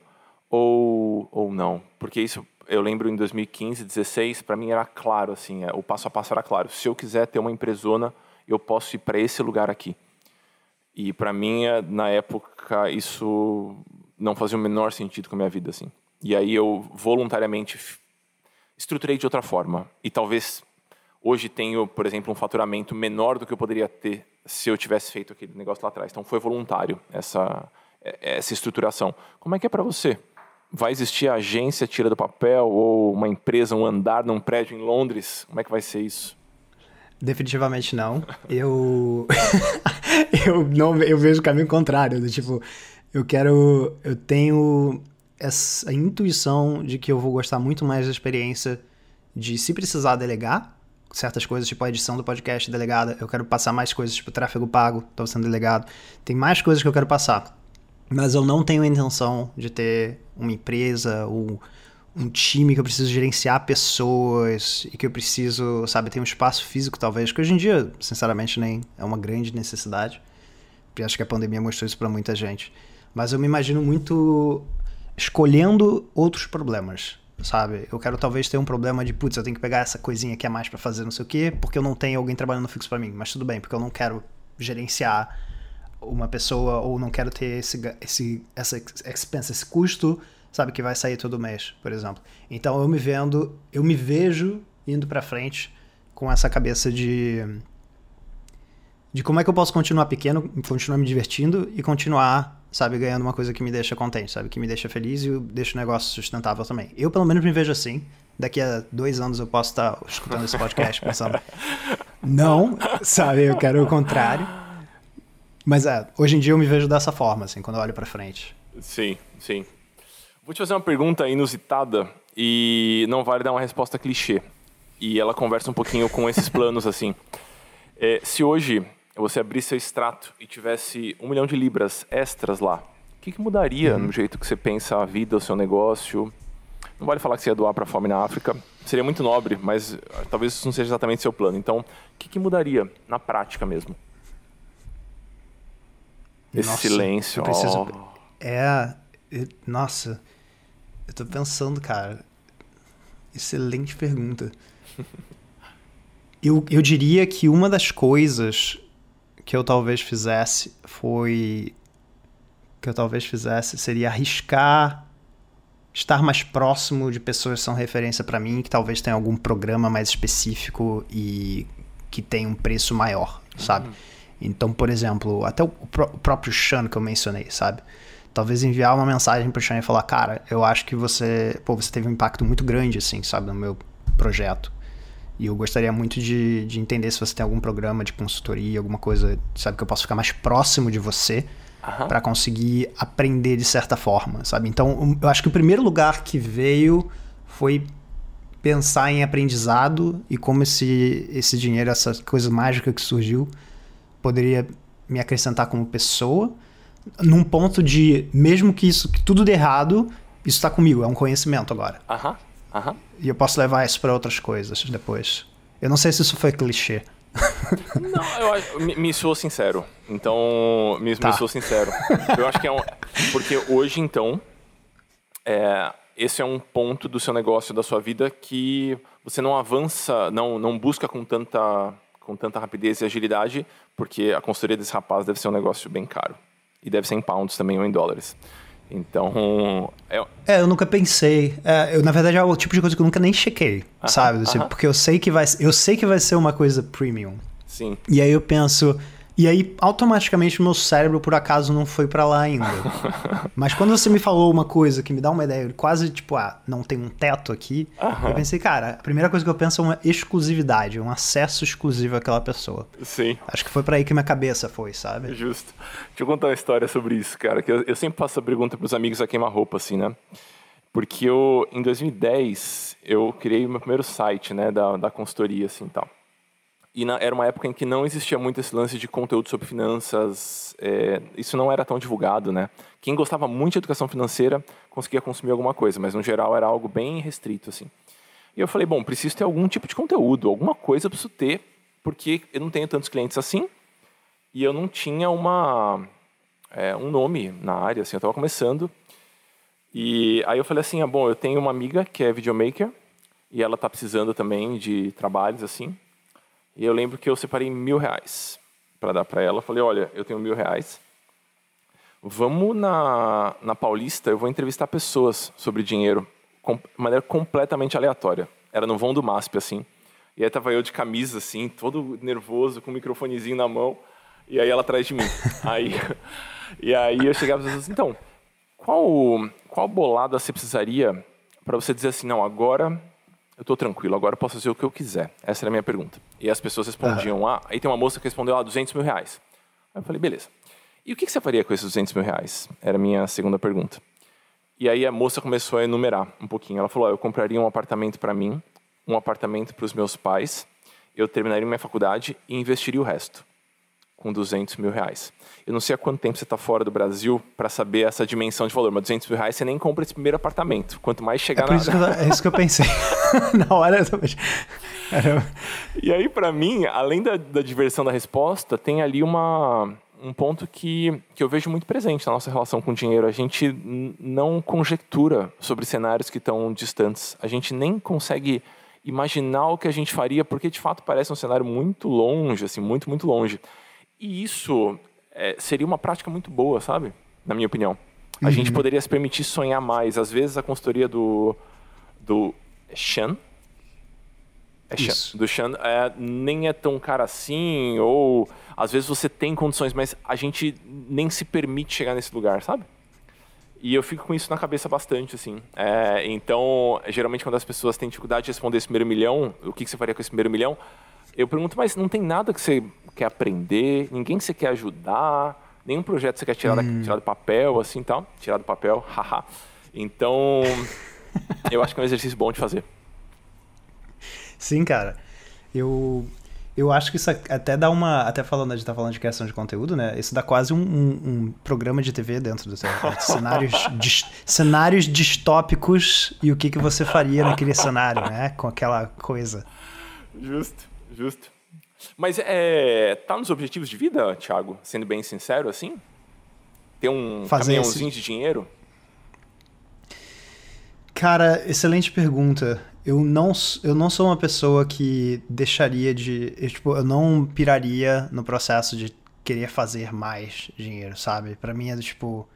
ou, ou não? Porque isso, eu lembro em 2015, 2016, para mim era claro, assim, é, o passo a passo era claro. Se eu quiser ter uma empresona, eu posso ir para esse lugar aqui. E para mim, é, na época, isso não fazia o menor sentido com a minha vida, assim. E aí eu voluntariamente estruturei de outra forma. E talvez hoje tenho, por exemplo, um faturamento menor do que eu poderia ter se eu tivesse feito aquele negócio lá atrás. Então foi voluntário essa essa estruturação. Como é que é para você? vai existir a agência tira do papel ou uma empresa, um andar num prédio em Londres? Como é que vai ser isso? Definitivamente não. Eu eu não eu vejo o caminho contrário, do tipo, eu quero eu tenho essa intuição de que eu vou gostar muito mais da experiência de se precisar delegar certas coisas, tipo a edição do podcast delegada, eu quero passar mais coisas, tipo tráfego pago, estou sendo delegado. Tem mais coisas que eu quero passar. Mas eu não tenho a intenção de ter uma empresa ou um time que eu preciso gerenciar pessoas e que eu preciso, sabe, ter um espaço físico talvez, que hoje em dia, sinceramente, nem é uma grande necessidade. Porque acho que a pandemia mostrou isso para muita gente. Mas eu me imagino muito escolhendo outros problemas, sabe? Eu quero talvez ter um problema de, putz, eu tenho que pegar essa coisinha aqui a mais para fazer não sei o quê, porque eu não tenho alguém trabalhando fixo para mim. Mas tudo bem, porque eu não quero gerenciar uma pessoa ou não quero ter esse, esse essa expense, esse custo, sabe, que vai sair todo mês, por exemplo. Então eu me vendo, eu me vejo indo para frente com essa cabeça de de como é que eu posso continuar pequeno, continuar me divertindo e continuar sabe, ganhando uma coisa que me deixa contente, sabe, que me deixa feliz e deixa o negócio sustentável também. Eu, pelo menos, me vejo assim. Daqui a dois anos eu posso estar escutando esse podcast pensando, não, sabe, eu quero o contrário. Mas é, hoje em dia eu me vejo dessa forma, assim, quando eu olho para frente. Sim, sim. Vou te fazer uma pergunta inusitada e não vale dar uma resposta clichê. E ela conversa um pouquinho com esses planos, assim. É, se hoje você abrisse seu extrato e tivesse um milhão de libras extras lá, o que, que mudaria uhum. no jeito que você pensa a vida, o seu negócio? Não vale falar que você ia doar para a fome na África. Seria muito nobre, mas ah, talvez isso não seja exatamente seu plano. Então, o que, que mudaria na prática mesmo? Esse Nossa, silêncio. Preciso... Oh. É. Nossa. Eu tô pensando, cara. Excelente pergunta. eu, eu diria que uma das coisas que eu talvez fizesse foi. Que eu talvez fizesse seria arriscar estar mais próximo de pessoas que são referência para mim, que talvez tenha algum programa mais específico e que tem um preço maior, sabe? Uhum. Então, por exemplo, até o, o próprio Sean que eu mencionei, sabe? talvez enviar uma mensagem pro Sean e falar, cara, eu acho que você, pô, você teve um impacto muito grande, assim, sabe, no meu projeto. E eu gostaria muito de, de entender se você tem algum programa de consultoria, alguma coisa, sabe, que eu posso ficar mais próximo de você uhum. para conseguir aprender de certa forma, sabe? Então, eu acho que o primeiro lugar que veio foi pensar em aprendizado e como esse, esse dinheiro, essa coisa mágica que surgiu, poderia me acrescentar como pessoa num ponto de, mesmo que isso que tudo dê errado, isso está comigo, é um conhecimento agora. Aham, aham. E eu posso levar isso para outras coisas depois. Eu não sei se isso foi clichê. Não, eu me, me sou sincero. Então, me, tá. me sou sincero. Eu acho que é um. Porque hoje, então, é, esse é um ponto do seu negócio, da sua vida, que você não avança, não, não busca com tanta, com tanta rapidez e agilidade, porque a consultoria desse rapaz deve ser um negócio bem caro. E deve ser em pounds também ou em dólares. Então. É, é eu nunca pensei. É, eu, na verdade, é o tipo de coisa que eu nunca nem chequei, sabe? -huh. Porque eu sei, que vai, eu sei que vai ser uma coisa premium. Sim. E aí eu penso, e aí, automaticamente, meu cérebro, por acaso, não foi para lá ainda. Mas quando você me falou uma coisa que me dá uma ideia, quase tipo, ah, não tem um teto aqui, uhum. eu pensei, cara, a primeira coisa que eu penso é uma exclusividade, um acesso exclusivo àquela pessoa. Sim. Acho que foi para aí que minha cabeça foi, sabe? Justo. Deixa eu contar uma história sobre isso, cara, que eu, eu sempre faço a pergunta pros amigos a queima-roupa, assim, né? Porque eu, em 2010, eu criei o meu primeiro site, né, da, da consultoria, assim, tal. E na, era uma época em que não existia muito esse lance de conteúdo sobre finanças. É, isso não era tão divulgado, né? Quem gostava muito de educação financeira conseguia consumir alguma coisa, mas no geral era algo bem restrito, assim. E eu falei, bom, preciso ter algum tipo de conteúdo, alguma coisa eu preciso ter, porque eu não tenho tantos clientes assim e eu não tinha uma é, um nome na área, assim, eu estava começando. E aí eu falei assim, ah, bom, eu tenho uma amiga que é videomaker e ela está precisando também de trabalhos, assim. E eu lembro que eu separei mil reais para dar para ela. Falei, olha, eu tenho mil reais. Vamos na, na Paulista, eu vou entrevistar pessoas sobre dinheiro, com, de maneira completamente aleatória. Era no vão do MASP, assim. E aí tava eu de camisa, assim, todo nervoso, com o um microfonezinho na mão. E aí ela atrás de mim. aí, e aí eu chegava e falava assim, então, qual, qual bolada você precisaria para você dizer assim, não, agora eu estou tranquilo, agora eu posso fazer o que eu quiser. Essa era a minha pergunta. E as pessoas respondiam, ah, aí tem uma moça que respondeu, ah, 200 mil reais. Aí eu falei, beleza. E o que você faria com esses 200 mil reais? Era a minha segunda pergunta. E aí a moça começou a enumerar um pouquinho. Ela falou, eu compraria um apartamento para mim, um apartamento para os meus pais, eu terminaria minha faculdade e investiria o resto com 200 mil reais. Eu não sei há quanto tempo você está fora do Brasil para saber essa dimensão de valor, mas 200 mil reais você nem compra esse primeiro apartamento. Quanto mais chegar é na... Isso eu, é isso que eu pensei. na hora eu E aí, para mim, além da, da diversão da resposta, tem ali uma, um ponto que, que eu vejo muito presente na nossa relação com o dinheiro. A gente não conjectura sobre cenários que estão distantes. A gente nem consegue imaginar o que a gente faria, porque de fato parece um cenário muito longe, assim, muito, muito longe. E isso é, seria uma prática muito boa, sabe? Na minha opinião. A uhum. gente poderia se permitir sonhar mais. Às vezes a consultoria do, do Shan, É Isso. do Xan, é, nem é tão cara assim, ou às vezes você tem condições, mas a gente nem se permite chegar nesse lugar, sabe? E eu fico com isso na cabeça bastante, assim. É, então, geralmente quando as pessoas têm dificuldade de responder esse primeiro milhão, o que, que você faria com esse primeiro milhão? Eu pergunto, mas não tem nada que você quer aprender, ninguém que você quer ajudar, nenhum projeto que você quer tirar, hum. da, tirar do papel, assim, tal. Tirar do papel, haha. então, eu acho que é um exercício bom de fazer. Sim, cara. Eu eu acho que isso até dá uma. Até falando, a gente tá falando de criação de conteúdo, né? Isso dá quase um, um, um programa de TV dentro do seu cenários, cenários distópicos e o que, que você faria naquele cenário, né? Com aquela coisa. Justo, justo. Mas é, tá nos objetivos de vida, Thiago? Sendo bem sincero, assim? Ter um Fazer caminhãozinho esse... de dinheiro? Cara, excelente pergunta eu não, eu não sou uma pessoa que deixaria de. Eu, tipo, eu não piraria no processo de querer fazer mais dinheiro, sabe? Para mim é do tipo.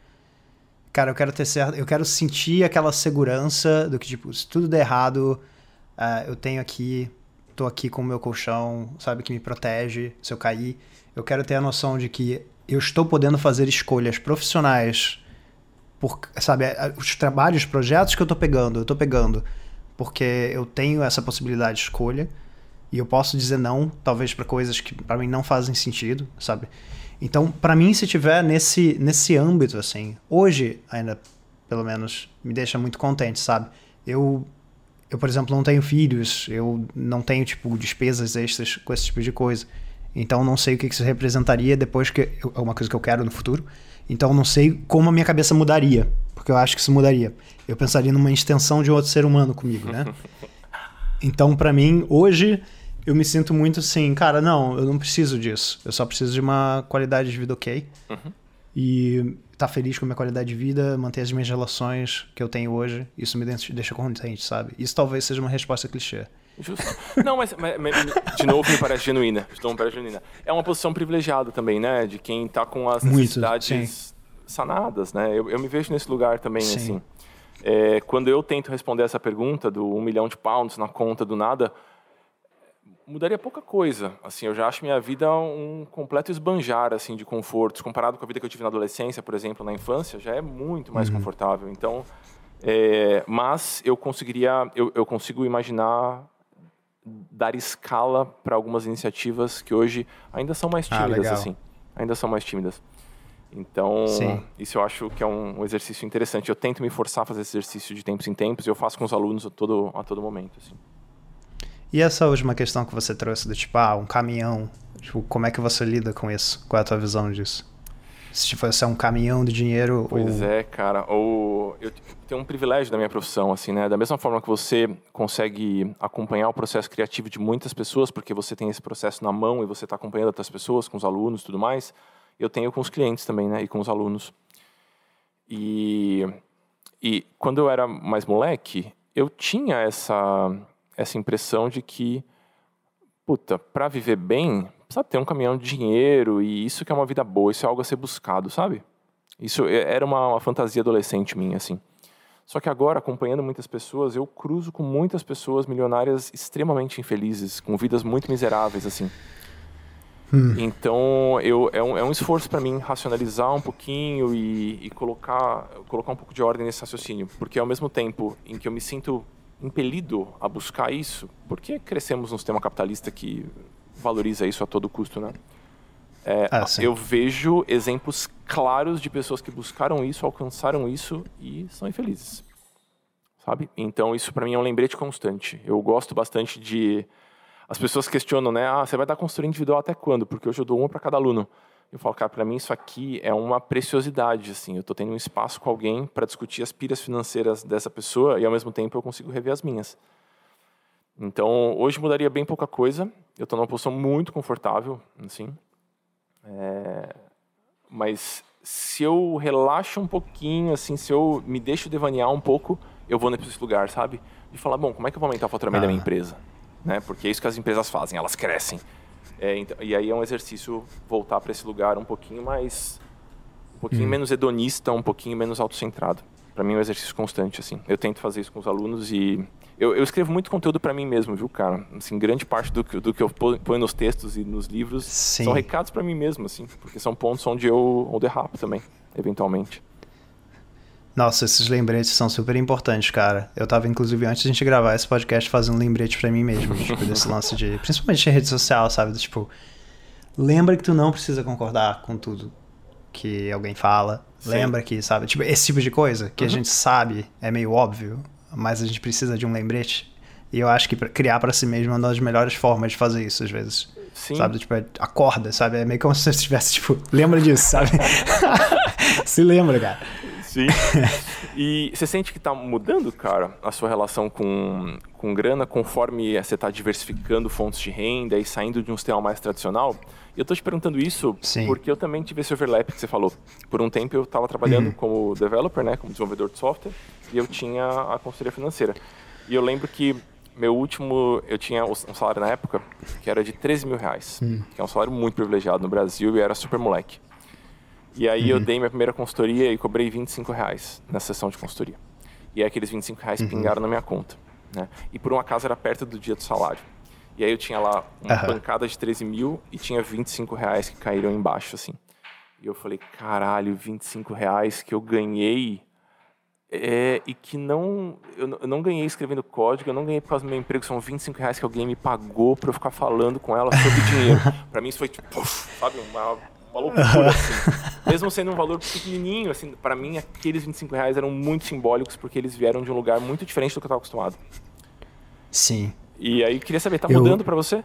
Cara, eu quero ter certo. Eu quero sentir aquela segurança do que, tipo, se tudo der errado, uh, eu tenho aqui. Tô aqui com o meu colchão, sabe? Que me protege se eu cair. Eu quero ter a noção de que eu estou podendo fazer escolhas profissionais por, sabe, os trabalhos, os projetos que eu tô pegando, eu tô pegando porque eu tenho essa possibilidade de escolha e eu posso dizer não, talvez para coisas que para mim não fazem sentido, sabe? Então, para mim, se tiver nesse nesse âmbito assim, hoje ainda pelo menos me deixa muito contente, sabe? Eu eu, por exemplo, não tenho filhos, eu não tenho tipo despesas extras com esse tipo de coisa. Então, não sei o que isso representaria depois que é uma coisa que eu quero no futuro. Então, não sei como a minha cabeça mudaria porque eu acho que isso mudaria. Eu pensaria numa extensão de outro ser humano comigo, né? Então, para mim, hoje, eu me sinto muito assim, cara, não, eu não preciso disso. Eu só preciso de uma qualidade de vida ok. Uhum. E estar tá feliz com a minha qualidade de vida, manter as minhas relações que eu tenho hoje. Isso me deixa contente, sabe? Isso talvez seja uma resposta clichê. Justo. Não, mas, mas, mas, de novo me parece genuína. De novo parece genuína. É uma posição privilegiada também, né? De quem tá com as necessidades Muito, sanadas, né? Eu, eu me vejo nesse lugar também, Sim. assim. É, quando eu tento responder essa pergunta do um milhão de pounds na conta do nada, mudaria pouca coisa. Assim, eu já acho minha vida um completo esbanjar assim de confortos comparado com a vida que eu tive na adolescência, por exemplo, na infância, já é muito mais uhum. confortável. Então, é, mas eu conseguiria, eu, eu consigo imaginar dar escala para algumas iniciativas que hoje ainda são mais ah, tímidas, ah, assim, ainda são mais tímidas. Então, Sim. isso eu acho que é um exercício interessante. Eu tento me forçar a fazer esse exercício de tempos em tempos e eu faço com os alunos a todo, a todo momento. Assim. E essa última questão que você trouxe do tipo, ah, um caminhão, tipo, como é que você lida com isso? Qual é a tua visão disso? Se tipo, você é um caminhão de dinheiro Pois ou... é, cara. Ou eu tenho um privilégio da minha profissão, assim, né? Da mesma forma que você consegue acompanhar o processo criativo de muitas pessoas, porque você tem esse processo na mão e você está acompanhando outras pessoas, com os alunos e tudo mais eu tenho com os clientes também, né? E com os alunos. E, e quando eu era mais moleque, eu tinha essa, essa impressão de que, puta, para viver bem, precisa ter um caminhão de dinheiro e isso que é uma vida boa, isso é algo a ser buscado, sabe? Isso é, era uma, uma fantasia adolescente minha, assim. Só que agora, acompanhando muitas pessoas, eu cruzo com muitas pessoas milionárias extremamente infelizes, com vidas muito miseráveis, assim. Hum. Então, eu, é, um, é um esforço para mim racionalizar um pouquinho e, e, colocar, colocar um pouco de ordem nesse raciocínio. Porque ao mesmo tempo em que eu me sinto impelido a buscar isso, porque crescemos num sistema capitalista que valoriza isso a todo custo, né? É, ah, eu vejo exemplos claros de pessoas que buscaram isso, alcançaram isso e são infelizes, sabe? Então isso para mim é um lembrete constante. Eu gosto bastante de as pessoas questionam, né? Ah, você vai dar consultoria individual até quando? Porque hoje eu dou uma para cada aluno. Eu falo, cara, para mim isso aqui é uma preciosidade, assim. Eu estou tendo um espaço com alguém para discutir as pilhas financeiras dessa pessoa e ao mesmo tempo eu consigo rever as minhas. Então, hoje mudaria bem pouca coisa. Eu estou numa posição muito confortável, assim. É... Mas se eu relaxo um pouquinho, assim, se eu me deixo devanear um pouco, eu vou nesse lugar, sabe? De falar, bom, como é que eu vou aumentar o faturamento ah. da minha empresa? né? Porque é isso que as empresas fazem, elas crescem. É, então, e aí é um exercício voltar para esse lugar um pouquinho mais, um pouquinho hum. menos hedonista, um pouquinho menos autocentrado. Para mim é um exercício constante assim. Eu tento fazer isso com os alunos e Eu, eu escrevo muito conteúdo para mim mesmo, viu, cara? Assim, grande parte do que, do que eu ponho nos textos e nos livros Sim. são recados para mim mesmo, assim, porque são pontos onde eu onde derrapo também, eventualmente. Nossa, esses lembretes são super importantes, cara. Eu tava, inclusive, antes de a gente gravar esse podcast, fazendo um lembrete para mim mesmo, tipo, desse lance de. Principalmente em rede social, sabe? Tipo, lembra que tu não precisa concordar com tudo que alguém fala. Sim. Lembra que, sabe? Tipo, esse tipo de coisa que uhum. a gente sabe é meio óbvio, mas a gente precisa de um lembrete. E eu acho que criar para si mesmo é uma das melhores formas de fazer isso, às vezes. Sim. Sabe? Tipo, é, acorda, sabe? É meio como se você estivesse, tipo, lembra disso, sabe? se lembra, cara. Sim. E você sente que está mudando, cara, a sua relação com, com grana conforme você está diversificando fontes de renda e saindo de um sistema mais tradicional? E eu estou te perguntando isso Sim. porque eu também tive esse overlap que você falou. Por um tempo eu estava trabalhando uhum. como developer, né, como desenvolvedor de software, e eu tinha a consultoria financeira. E eu lembro que meu último, eu tinha um salário na época que era de 13 mil reais, uhum. que é um salário muito privilegiado no Brasil e era super moleque. E aí uhum. eu dei minha primeira consultoria e cobrei 25 reais na sessão de consultoria. E aí aqueles 25 reais uhum. pingaram na minha conta. Né? E por um acaso era perto do dia do salário. E aí eu tinha lá uma uhum. bancada de 13 mil e tinha 25 reais que caíram embaixo, assim. E eu falei, caralho, 25 reais que eu ganhei é, e que não eu, eu, não ganhei escrevendo código, eu não ganhei por causa do meu emprego, são 25 reais que alguém me pagou para eu ficar falando com ela sobre dinheiro. para mim isso foi tipo, sabe, uma uma loucura, assim. Mesmo sendo um valor pequenininho, assim, para mim aqueles 25 reais eram muito simbólicos porque eles vieram de um lugar muito diferente do que eu estava acostumado. Sim. E aí queria saber, tá eu... mudando para você?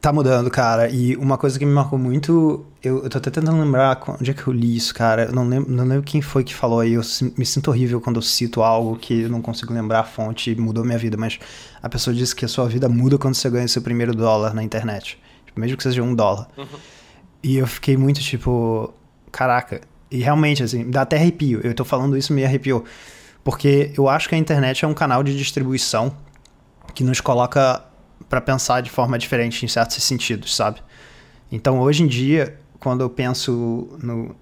Tá mudando, cara. E uma coisa que me marcou muito, eu, eu tô até tentando lembrar onde é que eu li isso, cara. Eu não lembro, não lembro quem foi que falou aí. Eu me sinto horrível quando eu cito algo que eu não consigo lembrar a fonte e mudou minha vida. Mas a pessoa disse que a sua vida muda quando você ganha seu primeiro dólar na internet. Tipo, mesmo que seja um dólar. Uhum. E eu fiquei muito tipo, caraca. E realmente, assim, dá até arrepio. Eu tô falando isso me arrepiou. Porque eu acho que a internet é um canal de distribuição que nos coloca para pensar de forma diferente em certos sentidos, sabe? Então, hoje em dia, quando eu penso no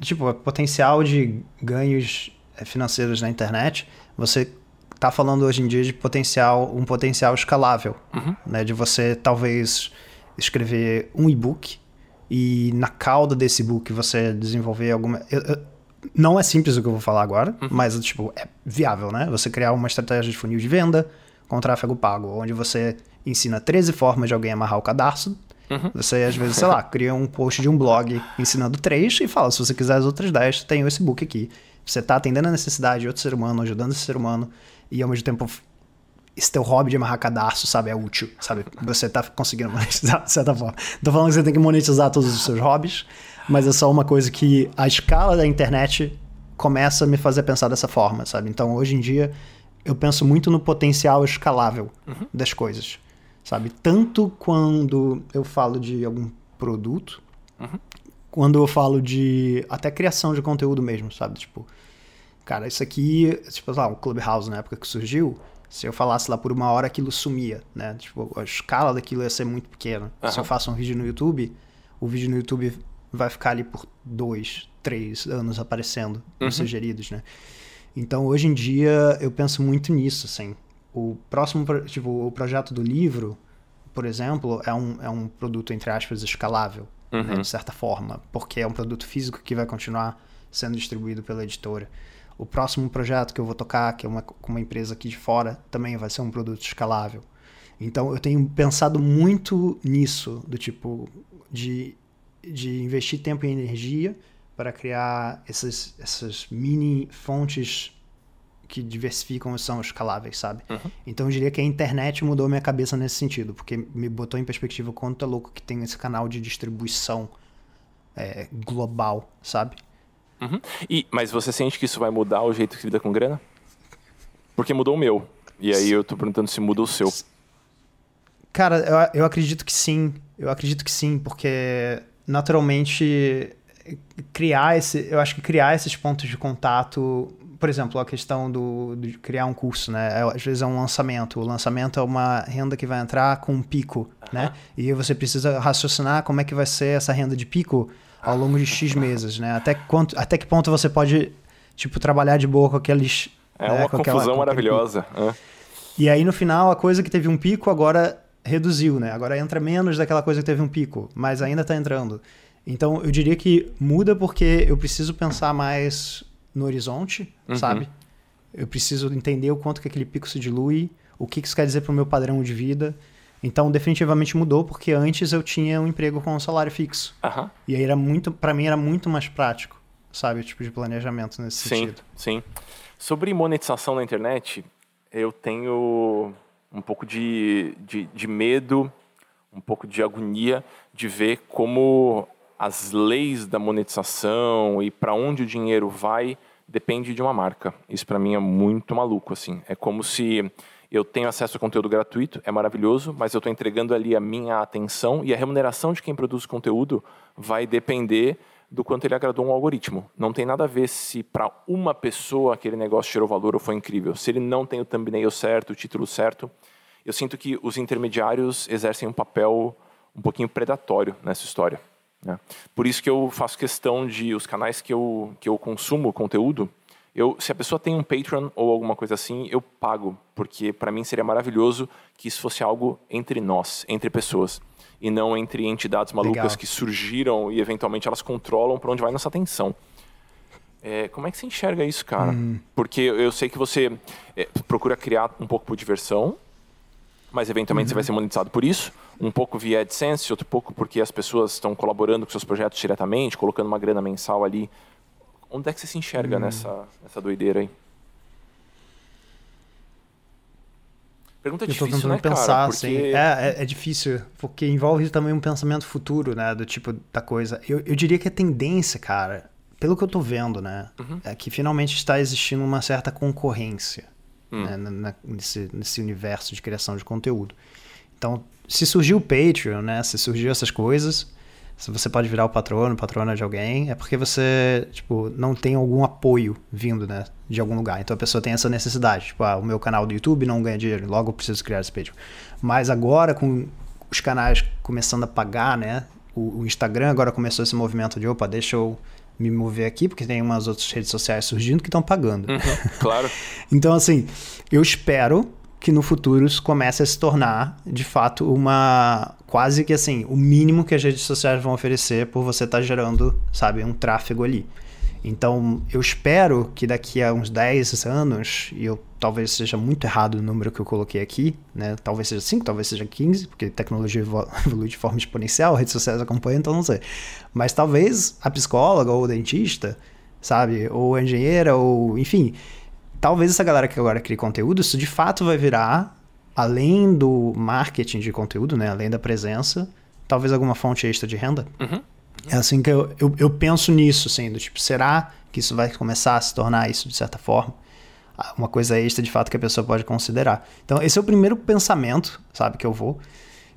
tipo, potencial de ganhos eh, financeiros na internet, você tá falando hoje em dia de potencial, um potencial escalável, uhum. né? De você talvez escrever um e-book e na cauda desse book você desenvolver alguma. Eu, eu, não é simples o que eu vou falar agora, uhum. mas tipo, é viável, né? Você criar uma estratégia de funil de venda com tráfego pago, onde você ensina 13 formas de alguém amarrar o cadarço. Uhum. Você, às vezes, sei lá, cria um post de um blog ensinando três e fala: se você quiser as outras 10, tem esse book aqui. Você está atendendo a necessidade de outro ser humano, ajudando esse ser humano, e ao mesmo tempo esse teu hobby de amarrar cadastro, sabe, é útil, sabe? Você tá conseguindo monetizar de certa forma. Tô falando que você tem que monetizar todos os seus hobbies, mas é só uma coisa que a escala da internet começa a me fazer pensar dessa forma, sabe? Então, hoje em dia, eu penso muito no potencial escalável uhum. das coisas, sabe? Tanto quando eu falo de algum produto, uhum. quando eu falo de até criação de conteúdo mesmo, sabe? Tipo, cara, isso aqui, tipo, lá, o Clubhouse na época que surgiu, se eu falasse lá por uma hora, aquilo sumia, né? Tipo, a escala daquilo ia ser muito pequena. Uhum. Se eu faço um vídeo no YouTube, o vídeo no YouTube vai ficar ali por dois, três anos aparecendo uhum. nos sugeridos, né? Então, hoje em dia, eu penso muito nisso, assim. O próximo, tipo, o projeto do livro, por exemplo, é um, é um produto, entre aspas, escalável, né, uhum. né, de certa forma, porque é um produto físico que vai continuar sendo distribuído pela editora. O próximo projeto que eu vou tocar, que é uma, com uma empresa aqui de fora, também vai ser um produto escalável. Então eu tenho pensado muito nisso, do tipo de, de investir tempo e energia para criar essas, essas mini fontes que diversificam e são escaláveis, sabe? Uhum. Então eu diria que a internet mudou minha cabeça nesse sentido, porque me botou em perspectiva o quanto é louco que tem esse canal de distribuição é, global, sabe? Uhum. E, mas você sente que isso vai mudar o jeito que lida com grana? Porque mudou o meu. E aí eu tô perguntando se muda o seu. Cara, eu, eu acredito que sim. Eu acredito que sim, porque naturalmente criar esse. Eu acho que criar esses pontos de contato. Por exemplo, a questão do, de criar um curso, né? É, às vezes é um lançamento. O lançamento é uma renda que vai entrar com um pico, uhum. né? E você precisa raciocinar como é que vai ser essa renda de pico ao longo de X meses, né? Até, quanto, até que ponto você pode, tipo, trabalhar de boa com aqueles É, é uma confusão maravilhosa. É. E aí no final, a coisa que teve um pico agora reduziu, né? Agora entra menos daquela coisa que teve um pico, mas ainda está entrando. Então eu diria que muda porque eu preciso pensar mais no horizonte, uhum. sabe? Eu preciso entender o quanto que aquele pico se dilui, o que isso quer dizer para o meu padrão de vida. Então definitivamente mudou porque antes eu tinha um emprego com um salário fixo. Uhum. E aí era muito, para mim era muito mais prático, sabe, o tipo de planejamento nesse sim, sentido. Sim. Sobre monetização na internet, eu tenho um pouco de, de, de medo, um pouco de agonia de ver como as leis da monetização e para onde o dinheiro vai depende de uma marca. Isso para mim é muito maluco assim. É como se eu tenho acesso a conteúdo gratuito, é maravilhoso, mas eu estou entregando ali a minha atenção e a remuneração de quem produz conteúdo vai depender do quanto ele agradou um algoritmo. Não tem nada a ver se para uma pessoa aquele negócio gerou valor ou foi incrível. Se ele não tem o thumbnail certo, o título certo, eu sinto que os intermediários exercem um papel um pouquinho predatório nessa história. Né? Por isso que eu faço questão de os canais que eu, que eu consumo conteúdo, eu, se a pessoa tem um Patreon ou alguma coisa assim, eu pago, porque para mim seria maravilhoso que isso fosse algo entre nós, entre pessoas e não entre entidades malucas Legal. que surgiram e eventualmente elas controlam para onde vai nossa atenção. É, como é que você enxerga isso, cara? Hum. Porque eu sei que você é, procura criar um pouco por diversão, mas eventualmente uhum. você vai ser monetizado por isso. Um pouco via AdSense, outro pouco porque as pessoas estão colaborando com seus projetos diretamente, colocando uma grana mensal ali. Onde é que você se enxerga hum. nessa, nessa doideira aí? Pergunta eu tô difícil, tentando né, pensar, cara? Porque... assim. É, é, é, difícil, porque envolve também um pensamento futuro, né? Do tipo da coisa. Eu, eu diria que a tendência, cara, pelo que eu tô vendo, né? Uhum. É que finalmente está existindo uma certa concorrência uhum. né, na, nesse, nesse universo de criação de conteúdo. Então, se surgiu o Patreon, né? Se surgiu essas coisas, se você pode virar o patrono, patrona de alguém, é porque você, tipo, não tem algum apoio vindo, né, de algum lugar. Então a pessoa tem essa necessidade. Tipo, ah, o meu canal do YouTube não ganha dinheiro, logo eu preciso criar esse Patreon. Mas agora, com os canais começando a pagar, né, o, o Instagram agora começou esse movimento de, opa, deixa eu me mover aqui, porque tem umas outras redes sociais surgindo que estão pagando. Uhum, claro. então, assim, eu espero que no futuro isso comece a se tornar, de fato, uma quase que assim, o mínimo que as redes sociais vão oferecer por você estar tá gerando, sabe, um tráfego ali. Então, eu espero que daqui a uns 10 anos, e eu talvez seja muito errado o número que eu coloquei aqui, né? Talvez seja 5, talvez seja 15, porque tecnologia evolui de forma exponencial, redes sociais acompanham, então não sei. Mas talvez a psicóloga ou o dentista, sabe, ou a engenheira, ou enfim, talvez essa galera que agora cria conteúdo, isso de fato vai virar, além do marketing de conteúdo, né? Além da presença, talvez alguma fonte extra de renda. Uhum. É assim que eu, eu, eu, penso nisso, assim, do tipo, será que isso vai começar a se tornar isso de certa forma? Uma coisa extra de fato que a pessoa pode considerar. Então, esse é o primeiro pensamento, sabe, que eu vou.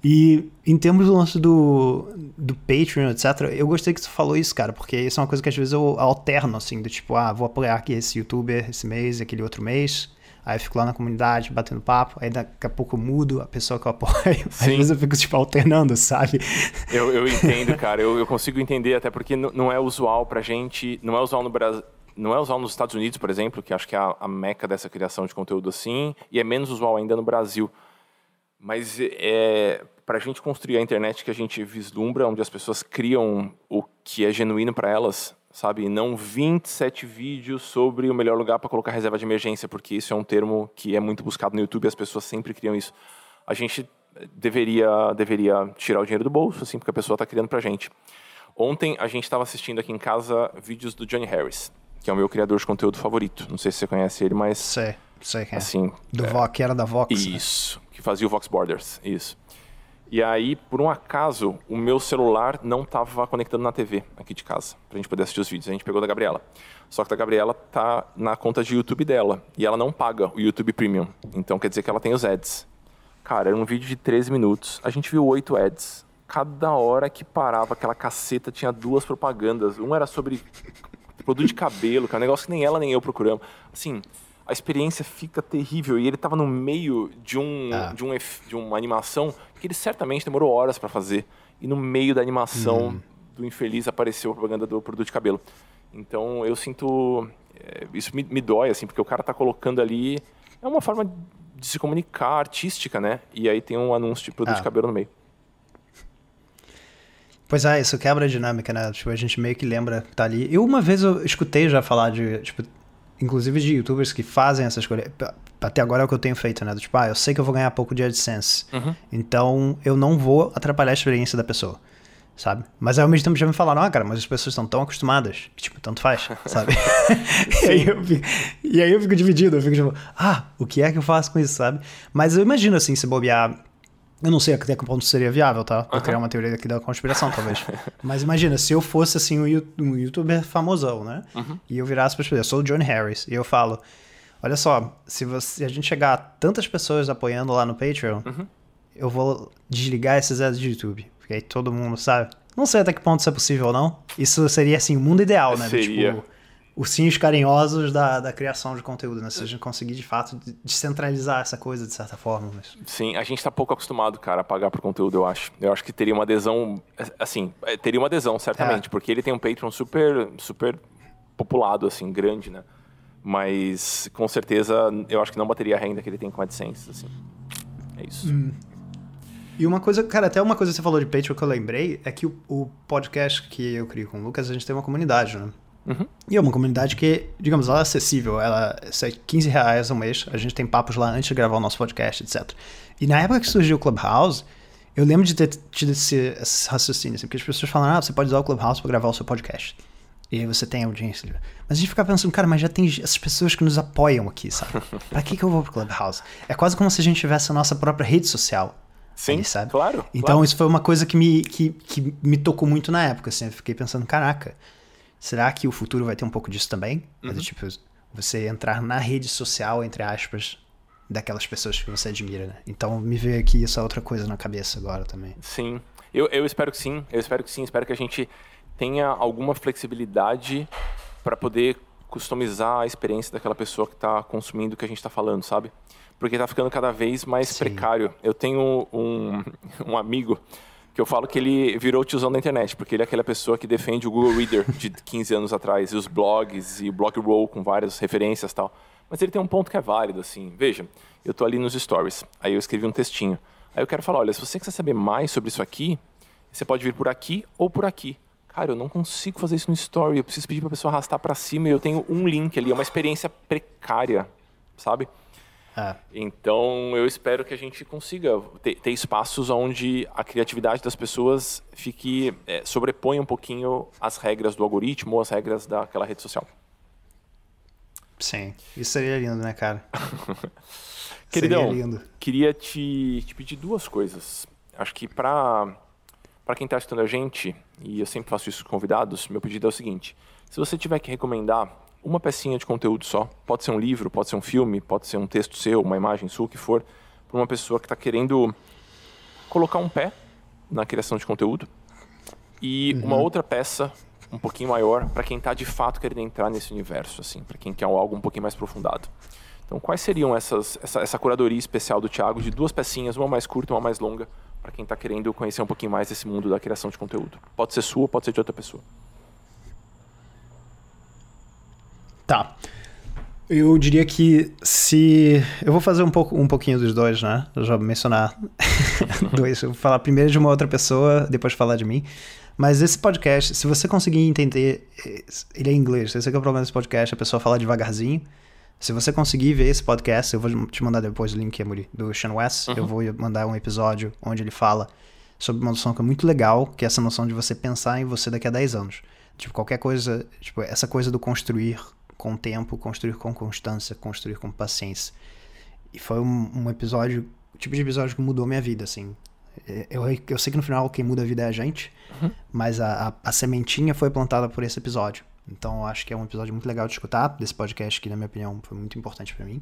E em termos do lance do, do Patreon, etc., eu gostei que você falou isso, cara, porque isso é uma coisa que às vezes eu alterno, assim, do tipo, ah, vou apoiar aqui esse youtuber esse mês aquele outro mês. Aí eu fico lá na comunidade batendo papo, aí daqui a pouco eu mudo a pessoa que eu apoio. Sim. Às vezes eu fico, tipo, alternando, sabe? Eu, eu entendo, cara, eu, eu consigo entender, até porque não é usual pra gente, não é usual no Brasil não é usual nos Estados Unidos, por exemplo, que acho que é a, a, meca dessa criação de conteúdo assim, e é menos usual ainda no Brasil. Mas é, para a gente construir a internet que a gente vislumbra, onde as pessoas criam o que é genuíno para elas, sabe? Não 27 vídeos sobre o melhor lugar para colocar reserva de emergência, porque isso é um termo que é muito buscado no YouTube as pessoas sempre criam isso. A gente deveria, deveria tirar o dinheiro do bolso, assim, porque a pessoa está criando para a gente. Ontem a gente estava assistindo aqui em casa vídeos do Johnny Harris, que é o meu criador de conteúdo favorito. Não sei se você conhece ele, mas. Sei, sei quem é. Assim, Do é, Vox, que era da Vox. Né? Isso, né? que fazia o Vox Borders. Isso. E aí, por um acaso, o meu celular não estava conectando na TV aqui de casa, pra gente poder assistir os vídeos. A gente pegou da Gabriela. Só que a Gabriela tá na conta de YouTube dela. E ela não paga o YouTube Premium. Então quer dizer que ela tem os ads. Cara, era um vídeo de 13 minutos. A gente viu oito ads. Cada hora que parava aquela caceta tinha duas propagandas. Um era sobre produto de cabelo, que é um negócio que nem ela nem eu procuramos. Assim, a experiência fica terrível. E ele estava no meio de, um, ah. de, um, de uma animação que ele certamente demorou horas para fazer. E no meio da animação uhum. do infeliz apareceu a propaganda do produto de cabelo. Então eu sinto é, isso me, me dói, assim, porque o cara tá colocando ali. É uma forma de se comunicar artística, né? E aí tem um anúncio de produto ah. de cabelo no meio. Pois é, isso quebra a dinâmica, né? Tipo, a gente meio que lembra que tá ali. Eu uma vez eu escutei já falar de, tipo, inclusive de youtubers que fazem essas coisas. Até agora é o que eu tenho feito, né? Tipo, ah, eu sei que eu vou ganhar pouco de AdSense. Uhum. Então eu não vou atrapalhar a experiência da pessoa. Sabe? Mas ao mesmo tempo já me falaram, ah, cara, mas as pessoas estão tão acostumadas que, tipo, tanto faz, sabe? e, aí eu fico, e aí eu fico dividido, eu fico tipo, ah, o que é que eu faço com isso, sabe? Mas eu imagino, assim, se bobear eu não sei até que ponto seria viável, tá? Vou criar uma teoria aqui da conspiração, talvez. Mas imagina, se eu fosse, assim, um youtuber famosão, né? Uhum. E eu virasse para as pessoas, eu sou o John Harris, e eu falo, olha só, se, você, se a gente chegar a tantas pessoas apoiando lá no Patreon, uhum. eu vou desligar esses ads de YouTube. Porque aí todo mundo sabe. Não sei até que ponto isso é possível ou não. Isso seria, assim, o mundo ideal, né? Seria. Tipo, ursinhos carinhosos da, da criação de conteúdo, né? Se a gente conseguir, de fato, descentralizar essa coisa de certa forma. Mas... Sim, a gente está pouco acostumado, cara, a pagar por conteúdo, eu acho. Eu acho que teria uma adesão, assim, é, teria uma adesão, certamente, é. porque ele tem um Patreon super, super populado, assim, grande, né? Mas, com certeza, eu acho que não bateria a renda que ele tem com AdSense, assim. É isso. Hum. E uma coisa, cara, até uma coisa que você falou de Patreon que eu lembrei é que o, o podcast que eu crio com o Lucas, a gente tem uma comunidade, né? Uhum. E é uma comunidade que, digamos, ela é acessível. Ela é 15 reais ao mês. A gente tem papos lá antes de gravar o nosso podcast, etc. E na época que surgiu o Clubhouse, eu lembro de ter tido esse, esse raciocínio, assim, porque as pessoas falam, ah, você pode usar o Clubhouse para gravar o seu podcast. E aí você tem audiência. Mas a gente fica pensando, cara, mas já tem essas pessoas que nos apoiam aqui, sabe? pra que, que eu vou pro Clubhouse? É quase como se a gente tivesse a nossa própria rede social. Sim, ali, sabe? claro. Então claro. isso foi uma coisa que me, que, que me tocou muito na época, assim. Eu fiquei pensando, caraca, Será que o futuro vai ter um pouco disso também? Uhum. tipo, você entrar na rede social, entre aspas, daquelas pessoas que você admira, né? Então me veio aqui essa outra coisa na cabeça agora também. Sim, eu, eu espero que sim, eu espero que sim, espero que a gente tenha alguma flexibilidade para poder customizar a experiência daquela pessoa que está consumindo o que a gente está falando, sabe? Porque está ficando cada vez mais sim. precário. Eu tenho um, um amigo que eu falo que ele virou tiozão da internet, porque ele é aquela pessoa que defende o Google Reader de 15 anos atrás, e os blogs, e o Blogroll com várias referências e tal. Mas ele tem um ponto que é válido, assim. Veja, eu tô ali nos stories, aí eu escrevi um textinho. Aí eu quero falar, olha, se você quiser saber mais sobre isso aqui, você pode vir por aqui ou por aqui. Cara, eu não consigo fazer isso no story, eu preciso pedir pra pessoa arrastar para cima e eu tenho um link ali, é uma experiência precária, sabe? É. Então, eu espero que a gente consiga ter, ter espaços onde a criatividade das pessoas fique é, sobreponha um pouquinho as regras do algoritmo ou as regras daquela rede social. Sim, isso seria lindo, né, cara? Queridão, queria te, te pedir duas coisas. Acho que para para quem está assistindo a gente, e eu sempre faço isso com convidados, meu pedido é o seguinte: se você tiver que recomendar uma pecinha de conteúdo só. Pode ser um livro, pode ser um filme, pode ser um texto seu, uma imagem sua, o que for, para uma pessoa que está querendo colocar um pé na criação de conteúdo e uhum. uma outra peça um pouquinho maior para quem está de fato querendo entrar nesse universo, assim, para quem quer algo um pouquinho mais aprofundado. Então, quais seriam essas, essa, essa curadoria especial do Thiago de duas pecinhas, uma mais curta e uma mais longa, para quem está querendo conhecer um pouquinho mais desse mundo da criação de conteúdo? Pode ser sua, pode ser de outra pessoa. Tá. Eu diria que se. Eu vou fazer um, pouco, um pouquinho dos dois, né? Eu já mencionar dois. Eu vou falar primeiro de uma outra pessoa, depois falar de mim. Mas esse podcast, se você conseguir entender. Ele é em inglês, esse é, é o problema desse podcast, a pessoa fala devagarzinho. Se você conseguir ver esse podcast, eu vou te mandar depois o link, Amuri, do Sean West. Uhum. Eu vou mandar um episódio onde ele fala sobre uma noção que é muito legal, que é essa noção de você pensar em você daqui a 10 anos. Tipo, qualquer coisa, tipo, essa coisa do construir com tempo, construir com constância, construir com paciência. E foi um, um episódio, o tipo de episódio que mudou minha vida, assim. Eu, eu sei que no final quem muda a vida é a gente, uhum. mas a, a, a, sementinha foi plantada por esse episódio. Então eu acho que é um episódio muito legal de escutar, desse podcast que, na minha opinião, foi muito importante para mim.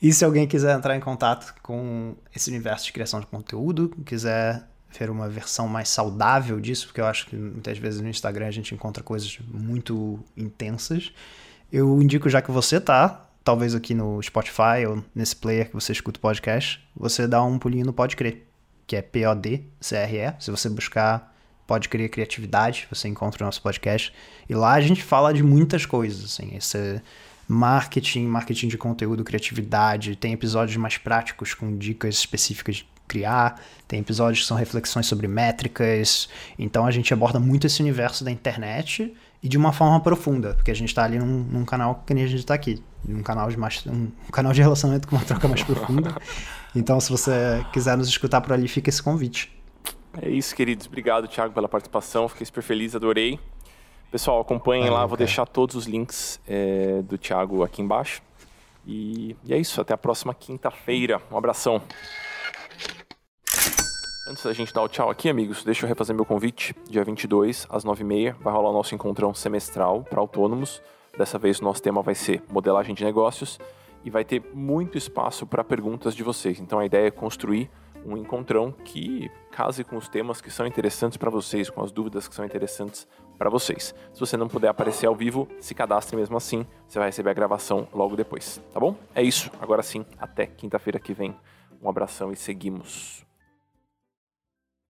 E se alguém quiser entrar em contato com esse universo de criação de conteúdo, quiser ver uma versão mais saudável disso, porque eu acho que muitas vezes no Instagram a gente encontra coisas muito intensas, eu indico já que você tá, talvez aqui no Spotify ou nesse player que você escuta o podcast, você dá um pulinho no Pode Crer, que é P-O-D-C-R-E. Se você buscar Pode Crer Criatividade, você encontra o nosso podcast. E lá a gente fala de muitas coisas, assim, esse marketing, marketing de conteúdo, criatividade, tem episódios mais práticos com dicas específicas de criar, tem episódios que são reflexões sobre métricas, então a gente aborda muito esse universo da internet e de uma forma profunda, porque a gente está ali num, num, canal que nem a gente está aqui, num canal de mais, um, um canal de relacionamento com uma troca mais profunda. Então, se você quiser nos escutar por ali, fica esse convite. É isso, queridos. Obrigado, Thiago, pela participação. Fiquei super feliz, adorei. Pessoal, acompanhem lá, vou cara. deixar todos os links é, do Thiago aqui embaixo. E, e é isso, até a próxima quinta-feira. Um abração. Antes da gente dar o tchau aqui, amigos, deixa eu refazer meu convite. Dia 22, às 9h30, vai rolar o nosso encontrão semestral para autônomos. Dessa vez o nosso tema vai ser modelagem de negócios e vai ter muito espaço para perguntas de vocês. Então a ideia é construir um encontrão que case com os temas que são interessantes para vocês, com as dúvidas que são interessantes para vocês. Se você não puder aparecer ao vivo, se cadastre mesmo assim, você vai receber a gravação logo depois, tá bom? É isso. Agora sim, até quinta-feira que vem. Um abração e seguimos.